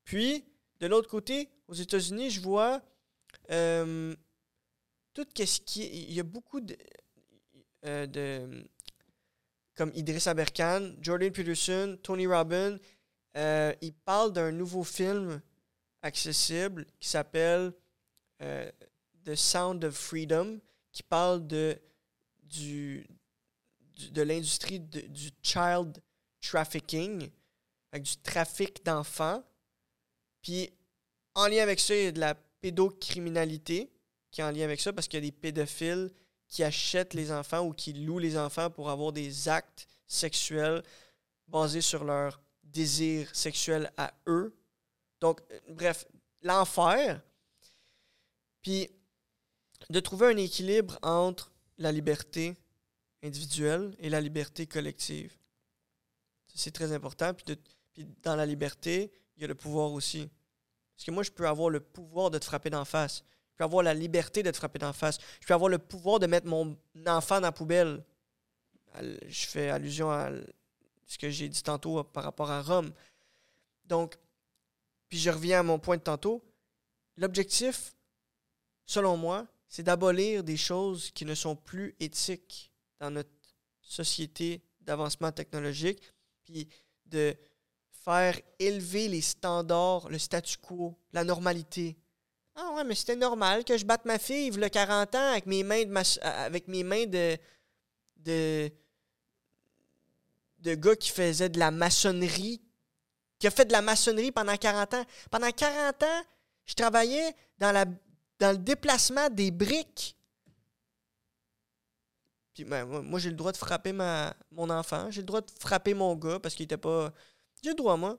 Speaker 1: Puis, de l'autre côté, aux États-Unis, je vois euh, tout ce qui. Il y a beaucoup de... euh, de comme Idriss Aberkan, Jordan Peterson, Tony Robbins, euh, ils parlent d'un nouveau film accessible qui s'appelle The Sound of Freedom, qui parle de, de l'industrie du child trafficking, que du trafic d'enfants. Puis, en lien avec ça, il y a de la pédocriminalité qui est en lien avec ça parce qu'il y a des pédophiles qui achètent les enfants ou qui louent les enfants pour avoir des actes sexuels basés sur leur désir sexuel à eux. Donc, euh, bref, l'enfer. Puis, de trouver un équilibre entre la liberté individuelle et la liberté collective. C'est très important. Puis, puis dans la liberté, il y a le pouvoir aussi. Parce que moi, je peux avoir le pouvoir de te frapper d'en face. Je peux avoir la liberté de te frapper d'en face. Je peux avoir le pouvoir de mettre mon enfant dans la poubelle. Je fais allusion à ce que j'ai dit tantôt euh, par rapport à Rome. Donc, puis je reviens à mon point de tantôt. L'objectif, selon moi, c'est d'abolir des choses qui ne sont plus éthiques dans notre société d'avancement technologique, puis de faire élever les standards, le statu quo, la normalité. Ah ouais, mais c'était normal que je batte ma fille le 40 ans avec mes mains de mas- avec mes mains de de de gars qui faisait de la maçonnerie qui a fait de la maçonnerie pendant 40 ans. Pendant 40 ans, je travaillais dans la dans le déplacement des briques. Puis ben, moi, j'ai le droit de frapper ma, mon enfant. J'ai le droit de frapper mon gars parce qu'il était pas. J'ai droit, moi.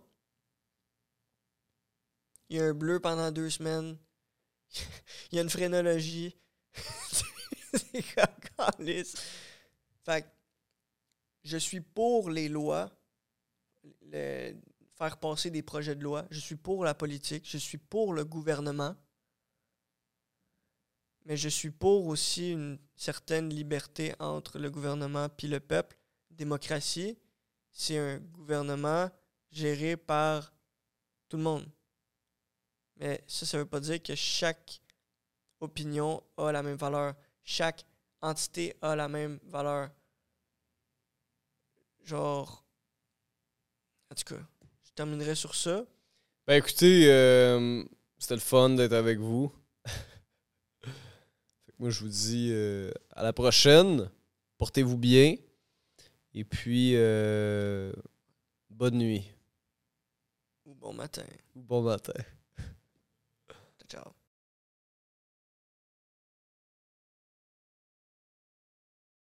Speaker 1: Il y a un bleu pendant deux semaines. Il y a une phrénologie. C'est comme. Fait je suis pour les lois, le- faire passer des projets de loi. Je suis pour la politique. Je suis pour le gouvernement. Mais je suis pour aussi une certaine liberté entre le gouvernement puis le peuple. Démocratie, c'est un gouvernement géré par tout le monde. Mais ça, ça veut pas dire que chaque opinion a la même valeur. Chaque entité a la même valeur. Genre. En tout cas, je terminerai sur ça.
Speaker 2: Ben écoutez, euh, c'était le fun d'être avec vous. Moi, je vous dis euh, à la prochaine. Portez-vous bien. Et puis, euh, bonne nuit
Speaker 1: Ou bon matin.
Speaker 2: ou bon matin.
Speaker 1: Ciao.